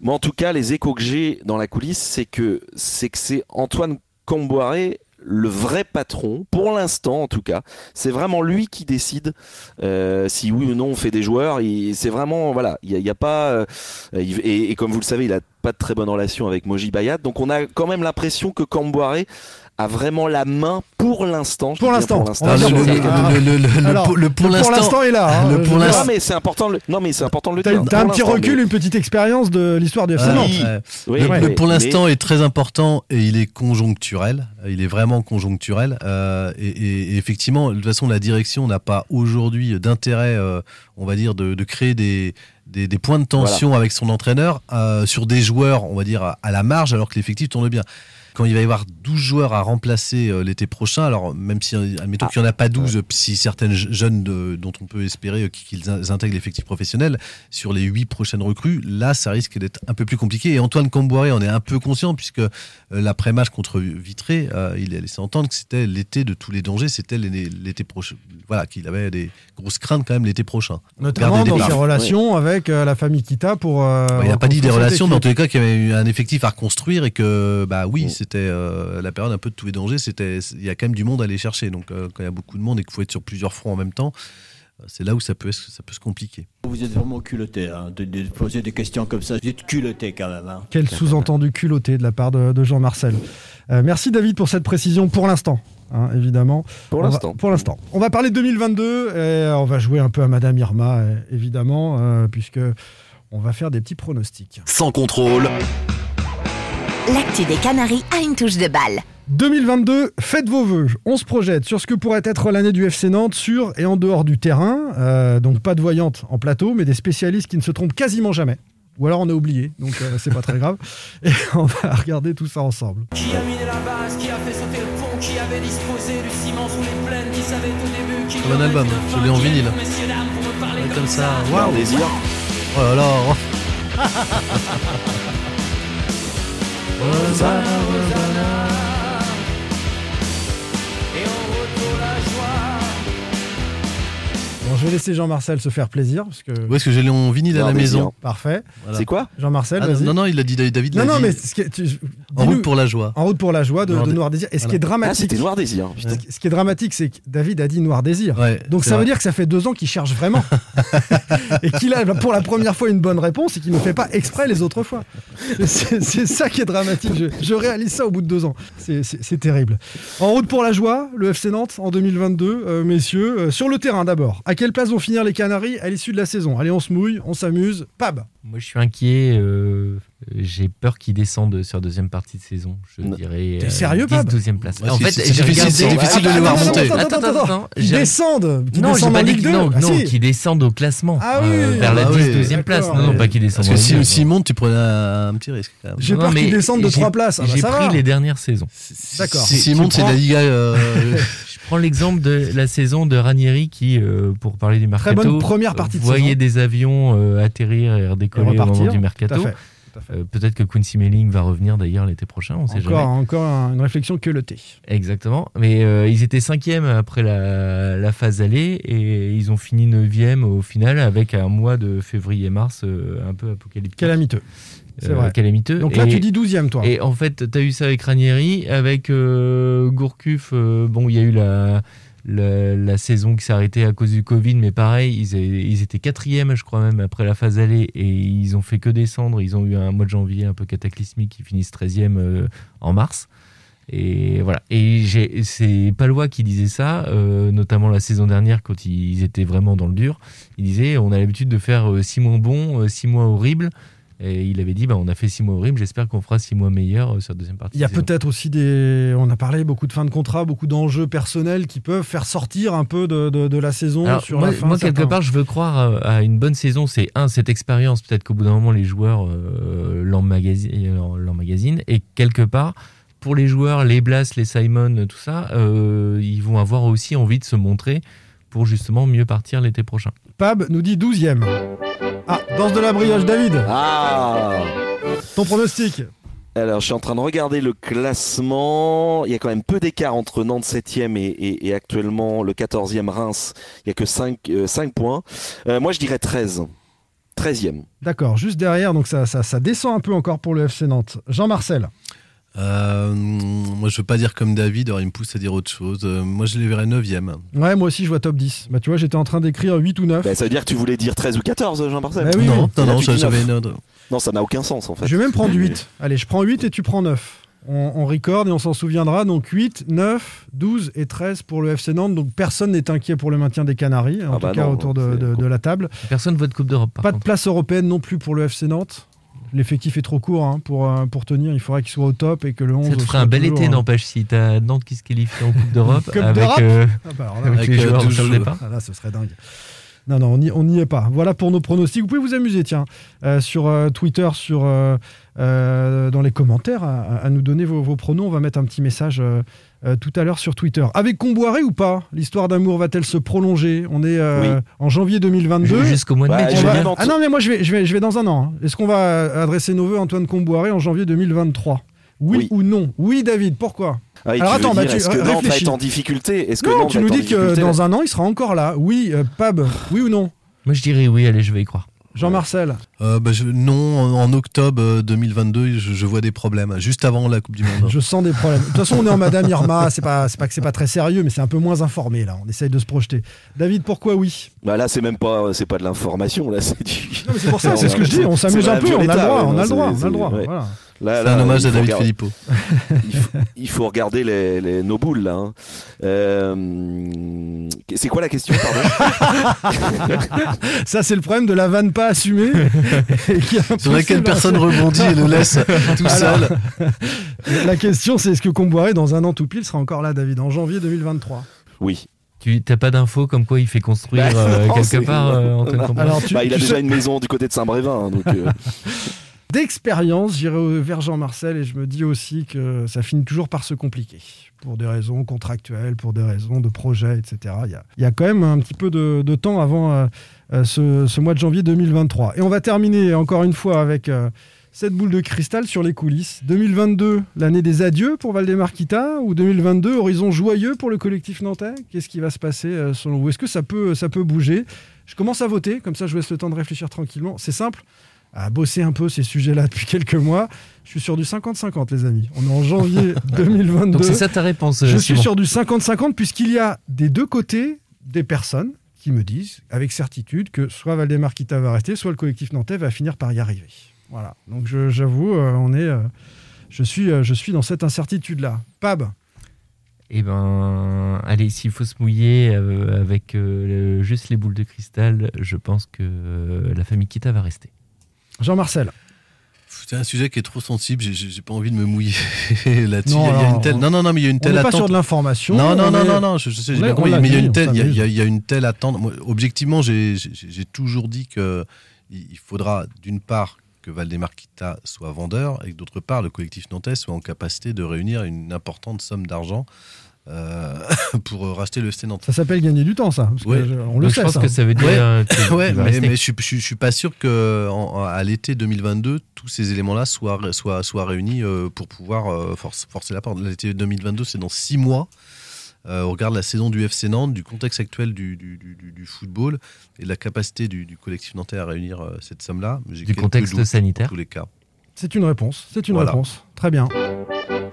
Mais en tout cas, les échos que j'ai dans la coulisse, c'est que c'est que c'est Antoine Camboiré le vrai patron, pour l'instant en tout cas. C'est vraiment lui qui décide euh, si oui ou non on fait des joueurs. C'est vraiment, voilà, il n'y a, y a pas... euh, et, et comme vous le savez, il a pas de très bonne relation avec Moji Bayat. Donc on a quand même l'impression que Camboiré a vraiment la main pour l'instant. Pour l'instant. Le- pour l'instant- est là. hein. le pour l'instant- Non mais c'est important, de le- non mais c'est important de le T'as dire. t'as un Pour petit l'instant, recul, mais- une petite expérience de l'histoire du FC Ah, Nantes. oui. ouais. Oui, Le- ouais, le mais- pour l'instant mais- est très important et il est conjoncturel. Il est vraiment conjoncturel. euh, et, et- et effectivement, de toute façon, la direction n'a pas aujourd'hui d'intérêt, euh, on va dire, de, de créer des, des, des points de tension avec son entraîneur euh, sur des joueurs, on va dire, à, à la marge, alors que l'effectif tourne bien. Quand il va y avoir 12 joueurs à remplacer euh, l'été prochain, alors même si, euh, admettons Ah. qu'il n'y en a pas 12, si certaines je- jeunes de- dont on peut espérer euh, qu'ils in- intègrent l'effectif professionnel, sur les 8 prochaines recrues, là, ça risque d'être un peu plus compliqué. Et Antoine Camboiré en est un peu conscient, puisque euh, l'après-match contre Vitré, euh, il a laissé entendre que c'était l'été de tous les dangers, c'était l'été prochain. Voilà, qu'il avait des grosses craintes quand même l'été prochain. Notamment dans ses relations avec euh, la famille Kita pour. euh, il n'a pas dit des relations, mais en tous les cas qu'il y avait eu un effectif à reconstruire et que bah oui, Mm. C'était euh, la période un peu de tous les dangers. C'était, il y a quand même du monde à aller chercher. Donc euh, quand il y a beaucoup de monde et qu'il faut être sur plusieurs fronts en même temps, c'est là où ça peut, ça peut se compliquer. Vous êtes vraiment culotté hein, de, de poser des questions comme ça. Vous êtes culotté quand même. Hein. Quel sous-entendu culotté de la part de, de Jean-Marcel. Euh, merci David pour cette précision pour l'instant. hein, évidemment. Pour On va- l'instant. Pour l'instant. On va parler de 2022 et on va jouer un peu à Madame Irma, euh, évidemment, euh, puisque on va faire des petits pronostics. Sans contrôle, L'actu des Canaries a une touche de balle. 2022, faites vos vœux. On se projette sur ce que pourrait être l'année du FC Nantes sur et en dehors du terrain. Euh, donc pas de voyantes en plateau, mais des spécialistes qui ne se trompent quasiment jamais. Ou alors on a oublié, donc euh, c'est pas très grave. *laughs* Et on va regarder tout ça ensemble. Qui a miné la base, qui a fait sauter le pont, qui avait disposé du ciment sous les plaines, qui savait au début qui un album, je l'ai en vinyle. Comme, comme ça, waouh. Oh là là *laughs* Et je vais laisser Jean-Marcel se faire plaisir. Parce que... Où est-ce que je l'ai en vinyle à la maison. Parfait. Voilà. C'est quoi Jean-Marcel, Ah, vas-y. Non, non, il a dit David Non, non, dit. mais ce qui est- tu- En route pour la joie. En route pour la joie de, Noir de Dé- Noir Désir. Et ce qui est Ah, dramatique. c'était Noir Désir. ce qui- Ce qui est dramatique, c'est que David a dit Noir Désir. Ouais, Donc ça veut dire que ça fait deux ans qu'il cherche vraiment. *laughs* et qu'il a pour la première fois une bonne réponse et qu'il ne fait pas exprès les autres fois. C'est ça qui est dramatique. Je, je réalise ça au bout de deux ans. C'est- terrible. En route pour la joie, le FC Nantes en 2022, euh, messieurs. Euh, sur le terrain d'abord. À quelle place vont finir les Canaries à l'issue de la saison? Allez, on se mouille, on s'amuse. Pab Moi, je suis inquiet. euh, J'ai peur qu'ils descendent sur la deuxième partie de saison. Je Non. dirais. T'es sérieux, Pab? 12e place. Ouais, en fait, c'est j'ai difficile- difficile de les voir monter. attends, Attends, attends, attends, J'ai- descendent. Non, descendent pas en dit 2. non, Ah, non, si. qu'ils descendent au classement. Ah euh, oui, vers la ah 10, oui, 12e place. Non, non, pas qu'ils descendent. Parce que si- s'ils non. montent, tu prenais un, petit risque quand même. J'ai Non, peur qu'ils descendent de j'ai- trois places. Ah bah, J'ai pris les dernières saisons. D'accord. S'ils Tu montent, c'est la Liga. *laughs* Je prends l'exemple de la saison de Ranieri qui, euh, pour parler du Très mercato, bonne première partie de voyait saison. des avions euh, atterrir et redécoller Et repartir, au moment du mercato. fait. Tout à fait. Euh, Peut-être que Quincy Melling va revenir d'ailleurs l'été prochain, on sait Encore, jamais. encore un- une réflexion que le thé. Exactement. Mais euh, ils étaient cinquièmes après la, la phase aller et ils ont fini neuvième au final avec un mois de février-mars euh, un peu apocalyptique. Calamiteux. C'est vrai. calamiteux. Donc là, Et- tu dis 12e, toi. Et en fait, tu as eu ça avec Ranieri, avec Gourcuff. bon, il y a eu la, la, saison qui s'est arrêtée à cause du Covid, mais pareil, ils, étaient quatrième, je crois même, après la phase aller, et ils ont fait que descendre. Ils ont eu un mois de janvier un peu cataclysmique, ils finissent 13e euh, en mars. Et voilà. Et c'est Palois qui disait ça, euh, notamment la saison dernière quand ils étaient vraiment dans le dur. Il disait on a l'habitude de faire 6 mois bons, 6 mois horribles. Et il avait dit bah, on a fait 6 mois horribles, j'espère qu'on fera 6 mois meilleurs euh, sur la deuxième partie. Il y a peut-être aussi des. On a parlé beaucoup de fins de contrat, beaucoup d'enjeux personnels qui peuvent faire sortir un peu de, de- de la saison Alors, sur moi, la fin. moi, quelque part, je veux croire euh, à une bonne saison. C'est un, cette expérience. Peut-être qu'au bout d'un moment, les joueurs euh, l'emmagasinent. Et quelque part, pour les joueurs, les Blas, les Simon, tout ça, euh, ils vont avoir aussi envie de se montrer pour justement mieux partir l'été prochain. Pab nous dit 12e. Ah, danse de la brioche, David. Ah Ton pronostic Alors, je suis en train de regarder le classement. Il y a quand même peu d'écart entre Nantes 7e et, et- et actuellement le 14e Reims. Il n'y a que 5, points. Euh, moi, je dirais 13. 13e. D'accord, juste derrière, donc ça, ça, ça descend un peu encore pour le FC Nantes. Jean-Marcel. Euh, moi, je veux pas dire comme David, alors il me pousse à dire autre chose. Euh, moi, je les verrais 9e. Ouais, moi aussi, je vois top 10. Bah, tu vois, j'étais en train d'écrire 8 ou 9. Bah, ça veut dire que tu voulais dire 13 ou 14, Jean-Marcel Bah oui, non, oui. non, Et là, non, tu dis j'avais 9. une autre. Non, ça n'a aucun sens en fait. Je vais même prendre 8. *laughs* Allez, je prends 8 et tu prends 9. On, on record et on s'en souviendra. Donc 8, 9, 12 et 13 pour le FC Nantes. Donc personne n'est inquiet pour le maintien des Canaries, en Ah tout bah cas non, autour de, c'est de- de la table. Personne vote Coupe d'Europe. Pas de place européenne non plus pour le FC Nantes. L'effectif est trop court hein, pour, euh, pour tenir. Il faudrait qu'il soit au top et que le 11 Ça te ferait un bel toujours, été, euh, n'empêche, si t'as Nantes qui se qualifie en Coupe d'Europe Coupe avec, d'Europe euh, Ah bah là, avec Avec, les euh, joueurs 12 sur le joueurs. départ. Ah là, ce serait dingue. Non, non, on n'y on n'y est pas. Voilà pour nos pronostics. Vous pouvez vous amuser, tiens, euh, sur euh, Twitter, sur, euh, euh, dans les commentaires, à, à nous donner vos, vos pronos. On va mettre un petit message euh, euh, tout à l'heure sur Twitter. Avec Comboiré ou pas? L'histoire d'amour va-t-elle se prolonger? On est euh, Oui. en janvier 2022. Jusqu'au mois de Bah, mai, va- dire- Ah non, mais moi je vais, je vais, je vais dans un an. hein. Est-ce qu'on va adresser nos voeux à Antoine Comboiré en janvier 2023 oui, Oui. ou non? Oui, David, pourquoi? Ah, Alors attends, bah, est-ce que Nantes va réfléchis. être en difficulté? Est-ce que Non, Nantes tu nous dis que dans un an, il sera encore là. Oui, euh, Pab, oui ou non? Moi, je dirais oui, allez, je vais y croire. Jean-Marcel Euh, bah, je- non, en, octobre euh, 2022, je, je vois des problèmes, juste avant la Coupe du Monde. Je sens des problèmes. De toute façon, on est en Madame Irma. C'est pas, c'est pas que c'est pas très sérieux, mais c'est un peu moins informé là. On essaye de se projeter. David, pourquoi oui? Bah là, c'est même pas, c'est pas de l'information, là, c'est du. Non, mais c'est pour ça, *laughs* c'est ce que je dis. On s'amuse un peu. On a le droit. On a le droit. On a le droit. Là, C'est là, un hommage à David regarder- Filippo. il, faut, il faut regarder les, les- nos boules là. hein. Euh, c'est quoi la question, pardon Ça, c'est le problème de la vanne pas assumée. *laughs* et qui est Sur laquelle personne rebondit et le laisse tout *laughs* Alors, seul. *laughs* La question, c'est est-ce que Comboiré, dans un an tout pile, sera encore là, David, en janvier 2023 Oui. Tu n'as pas d'infos comme quoi il fait construire Bah, euh, non, quelque part euh, Antoine Bah, il a déjà sais- une maison du côté de Saint-Brévin, hein, donc. euh, D'expérience, j'irai vers Jean-Marcel et je me dis aussi que ça finit toujours par se compliquer. Pour des raisons contractuelles, pour des raisons de projet, etc. Il y a, quand même un petit peu de, temps avant euh, euh, ce, mois de janvier 2023. Et on va terminer encore une fois avec euh, cette boule de cristal sur les coulisses. 2022, l'année des adieux pour Valdemar Kita ou 2022, horizon joyeux pour le collectif nantais? Qu'est-ce qui va se passer selon vous? Est-ce que ça peut, ça peut bouger? Je commence à voter, comme ça je laisse le temps de réfléchir tranquillement. C'est simple à bosser un peu ces sujets-là depuis *laughs* quelques mois. Je suis sur du 50-50, les amis. On est en janvier *laughs* 2022. Donc c'est ça ta réponse, Je euh, suis Simon. sur du 50-50 puisqu'il y a des deux côtés des personnes qui me disent avec certitude que soit Valdemar Kita va rester, soit le collectif nantais va finir par y arriver. Voilà. Donc je- j'avoue, euh, on est, euh, je suis, euh, je suis dans cette incertitude-là. Pab. Eh ben, allez, s'il faut se mouiller avec le- juste les boules de cristal, je pense que la famille Kita va rester. Jean-Marcel. C'est un sujet qui est trop sensible, j'ai- pas envie de me mouiller *laughs* là-dessus. Non, Il y a- il y a alors, une telle... on- non, non, non, mais il y a une on telle n'est pas attente. sur de l'information, Non, non, on non, est- non, non, je, je sais, j'ai on bien compris, on mais il y a une on telle, il y a- il y, a- s'amuse. il y a une telle attente. Moi, objectivement, j'ai toujours dit que il faudra d'une part que Valdemar Kita soit vendeur et que d'autre part le collectif nantais soit en capacité de réunir une importante somme d'argent *laughs* pour racheter le FC Nantes. Ça s'appelle gagner du temps, ça. parce que Ouais. je- on le Donc, je sait. pense ça. que ça veut dire, Ouais, euh, ouais, *laughs* mais, je, suis- je, suis- je suis pas sûr que en- à l'été 2022 tous ces éléments-là soient, soient, soient réunis euh, pour pouvoir euh, force- forcer la porte. L'été 2022, c'est dans six mois. Euh, on regarde la saison du FC Nantes, du contexte actuel du, du, du- du- du football et de la capacité du, du collectif nantais à réunir euh, cette somme-là. Du contexte doutes sanitaire. Tous les cas. C'est une réponse. C'est une Voilà. réponse. Très bien.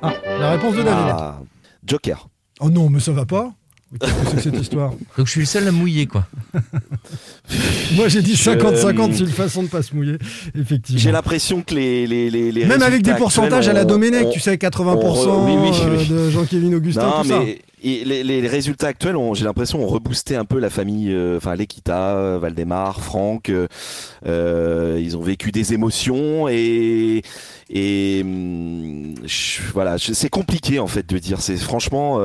Ah, la réponse de David. Ah, Joker. Oh non, mais ça va pas. Mais Qu'est-ce que c'est que cette histoire? Donc je suis le seul à mouiller, quoi. *laughs* Moi j'ai dit Je- 50-50, c'est une façon de pas se mouiller, effectivement. J'ai l'impression que les, les, les, les Même avec des pourcentages à la Domenech, on- tu sais, 80% on re- oui, oui, euh, oui. de Jean-Kévin Augustin, Non, tout ça. Et les, résultats actuels, ont- j'ai l'impression, ont reboosté un peu la famille, euh, enfin l'Equita, euh, Valdemar, Franck. euh, euh, ils ont vécu des émotions et et je- voilà, je- c'est compliqué en fait de dire. C'est franchement,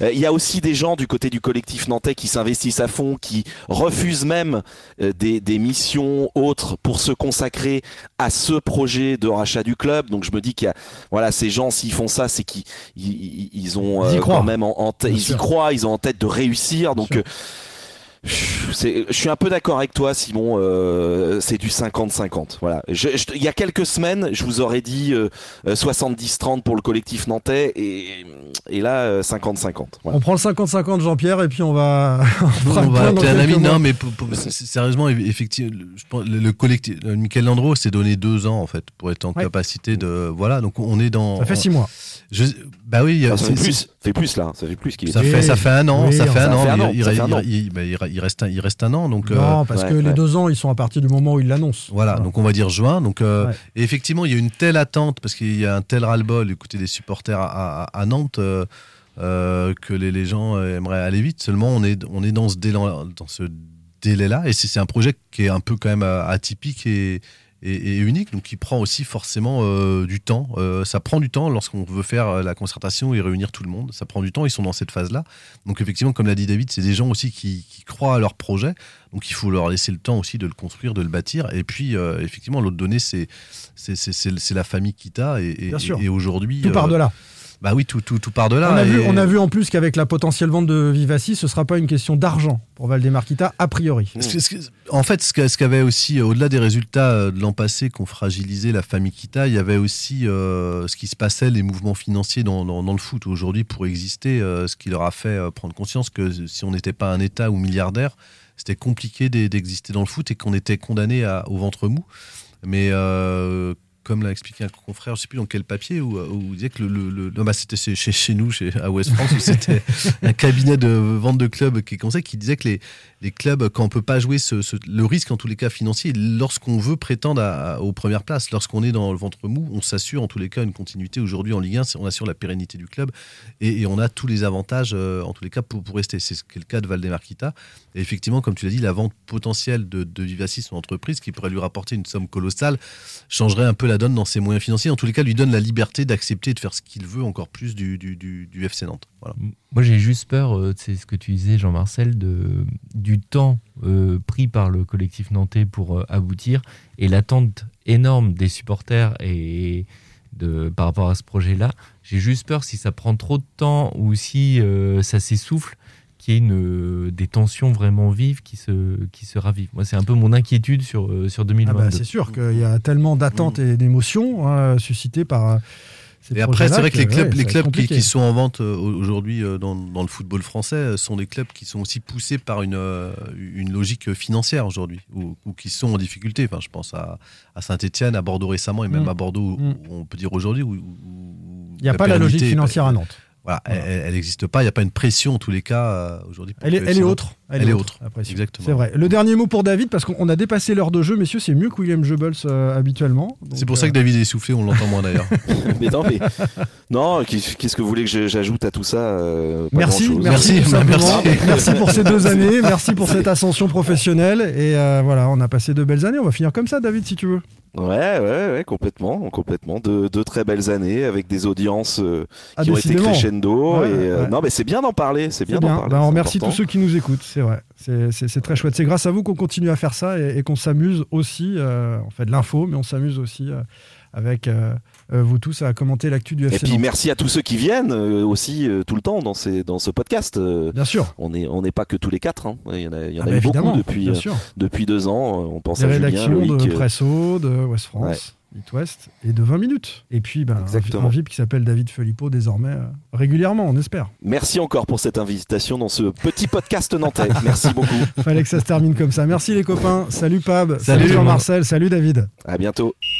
il y a aussi des gens du côté du collectif nantais qui s'investissent à fond, qui refusent même des, des missions autres pour se consacrer à ce projet de rachat du club. Donc je me dis qu'il y a, voilà, ces gens s'ils font ça, c'est qu'ils ils, ont quand même en, en tête, Ils y croient, ils ont en tête de réussir. Donc euh, je suis un peu d'accord avec toi, Simon. euh, c'est du 50-50. Voilà. Je- je- Il y a quelques semaines, je vous aurais dit euh, euh, 70-30 pour le collectif nantais, et, et là euh, 50-50. Voilà. On prend le 50-50 Jean-Pierre et puis on va. *laughs* on va appeler un ami. mois. Non, mais pour- pour- sérieusement, eff- effectivement, le- je pense, le, le collectif, euh, Michael Landreau s'est donné deux ans en fait pour être en Ouais. capacité de. Voilà, donc on est dans. Ça fait six mois. Je- bah oui, Ah, ça fait c'est- plus, ça fait plus là, ça fait plus qu'il est. Ça fait, ça fait un an, Oui, ça fait un an, il, il- reste un, il reste un an, donc euh, Non, parce ouais, que les deux ans, ils sont à partir du moment où ils l'annoncent. voilà, donc on va dire juin. Donc euh, Ouais. et effectivement, il y a une telle attente parce qu'il y a un tel ras-le-bol du côté des supporters à, à- à Nantes euh, que les, les gens aimeraient aller vite. Seulement, on est, on est dans ce délai, dans ce délai-là, et c'est c'est un projet qui est un peu quand même atypique et et, et unique, donc qui prend aussi forcément euh, du temps. Euh, ça prend du temps lorsqu'on veut faire euh, la concertation et réunir tout le monde. Ça prend du temps, ils sont dans cette phase-là. Donc effectivement, comme l'a dit David, c'est des gens aussi qui, qui croient à leur projet. Donc il faut leur laisser le temps aussi de le construire, de le bâtir. Et puis euh, effectivement, l'autre donnée, c'est la famille Kita. Et, et, et- et aujourd'hui... Tout euh, de là. Bah oui, tout, tout, tout part de là. On a, vu, on a vu en plus qu'avec la potentielle vente de Vivaci, ce sera pas une question d'argent pour Valdemar Kita, a priori. En fait, ce qu'avait aussi, euh, au-delà des résultats euh, de l'an passé qui ont fragilisé la famille Kita, il y avait aussi euh, ce qui se passait, les mouvements financiers dans, dans- dans le foot aujourd'hui pour exister, euh, ce qui leur a fait prendre conscience que si on n'était pas un État ou milliardaire, c'était compliqué d'e- d'exister dans le foot et qu'on était condamné au ventre mou. Mais euh, comme l'a expliqué un confrère, je sais plus dans quel papier, où, où il disait que le, le- le- non, bah, c'était chez, nous, chez, à West France, où c'était *laughs* un cabinet de vente de clubs qui qui disait que les, les clubs, quand on peut pas jouer le risque en tous les cas financier, lorsqu'on veut prétendre aux premières places, lorsqu'on est dans le ventre mou, on s'assure en tous les cas une continuité. Aujourd'hui en Ligue 1, c'est- on assure la pérennité du club et, on a tous les avantages euh, en tous les cas pour, rester. C'est ce qui est le cas de Valdemarquita. Et effectivement, comme tu l'as dit, la vente potentielle de, de Vivacis, son entreprise, qui pourrait lui rapporter une somme colossale, changerait un peu la donne dans ses moyens financiers. En tous les cas, lui donne la liberté d'accepter de faire ce qu'il veut encore plus du, FC Nantes. Moi, j'ai juste peur, euh, c'est ce que tu disais, Jean-Marcel, de, du temps euh, pris par le collectif nantais pour euh, aboutir et l'attente énorme des supporters et de, par rapport à ce projet-là. J'ai juste peur si ça prend trop de temps ou si euh, ça s'essouffle, qu'il y ait une, des tensions vraiment vives qui se, qui se ravivent. Moi, c'est un peu mon inquiétude sur, sur Ah 2022. bah, c'est sûr qu'il y a tellement d'attentes et d'émotions hein, suscitées par. Et après, c'est vrai que les clubs, ouais, les qui, sont en vente euh, aujourd'hui euh, dans, dans le football français euh, sont des clubs qui sont aussi poussés par une, une logique financière aujourd'hui, ou, ou qui sont en difficulté. Enfin, je pense à, à Saint-Etienne, à Bordeaux récemment, et même Mm. à Bordeaux, Mm. on peut dire aujourd'hui. Il n'y a pas la logique financière à Nantes. Voilà, elle n'existe pas. Il n'y a pas une pression en tous les cas euh, aujourd'hui. Elle est, elle autre. Elle, est autre. Exactement. C'est vrai. Le dernier mot pour David, parce qu'on a dépassé l'heure de jeu, messieurs, c'est mieux que William Goebbels euh, habituellement. C'est pour ça euh, que David est essoufflé, on l'entend moins d'ailleurs. *laughs* mais non, mais non, qu'est- qu'est-ce que vous voulez que j'ajoute à tout ça euh, pas Merci, merci, Merci, *laughs* merci. Merci pour ces deux années, merci pour cette ascension professionnelle. Et euh, voilà, on a passé de belles années. On va finir comme ça, David, si tu veux. Ouais, ouais, ouais, complètement, complètement. De, de très belles années avec des audiences euh, Ah, qui ont été crescendo. Ouais, et, euh, ouais. Non, mais c'est bien d'en parler. C'est bien parler. Bah, on remercie important. tous ceux qui nous écoutent, c'est vrai. C'est- très chouette. C'est grâce à vous qu'on continue à faire ça et, et qu'on s'amuse aussi. euh, on fait de l'info, mais on s'amuse aussi euh, avec vous tous à commenter l'actu du Et FC puis Nantes. merci à tous ceux qui viennent euh, aussi euh, tout le temps dans, ces, dans ce podcast. euh, Bien sûr. On n'est on n'est pas que tous les quatre. hein. Il y en a, il y en Ah a bah eu évidemment, beaucoup depuis, euh, depuis deux ans. Euh, On pense Des à Julien, rédactions Loïc, de euh, Presso, de West France, It West et de 20 minutes. Et puis ben, un, VIP qui s'appelle David Filippo désormais euh, régulièrement, on espère. Merci encore pour cette invitation dans ce petit podcast nantais. *laughs* Merci beaucoup. Fallait que ça se termine comme ça. Merci les copains. Salut Pab. Salut, Salut Jean-Marcel. Salut David. À bientôt.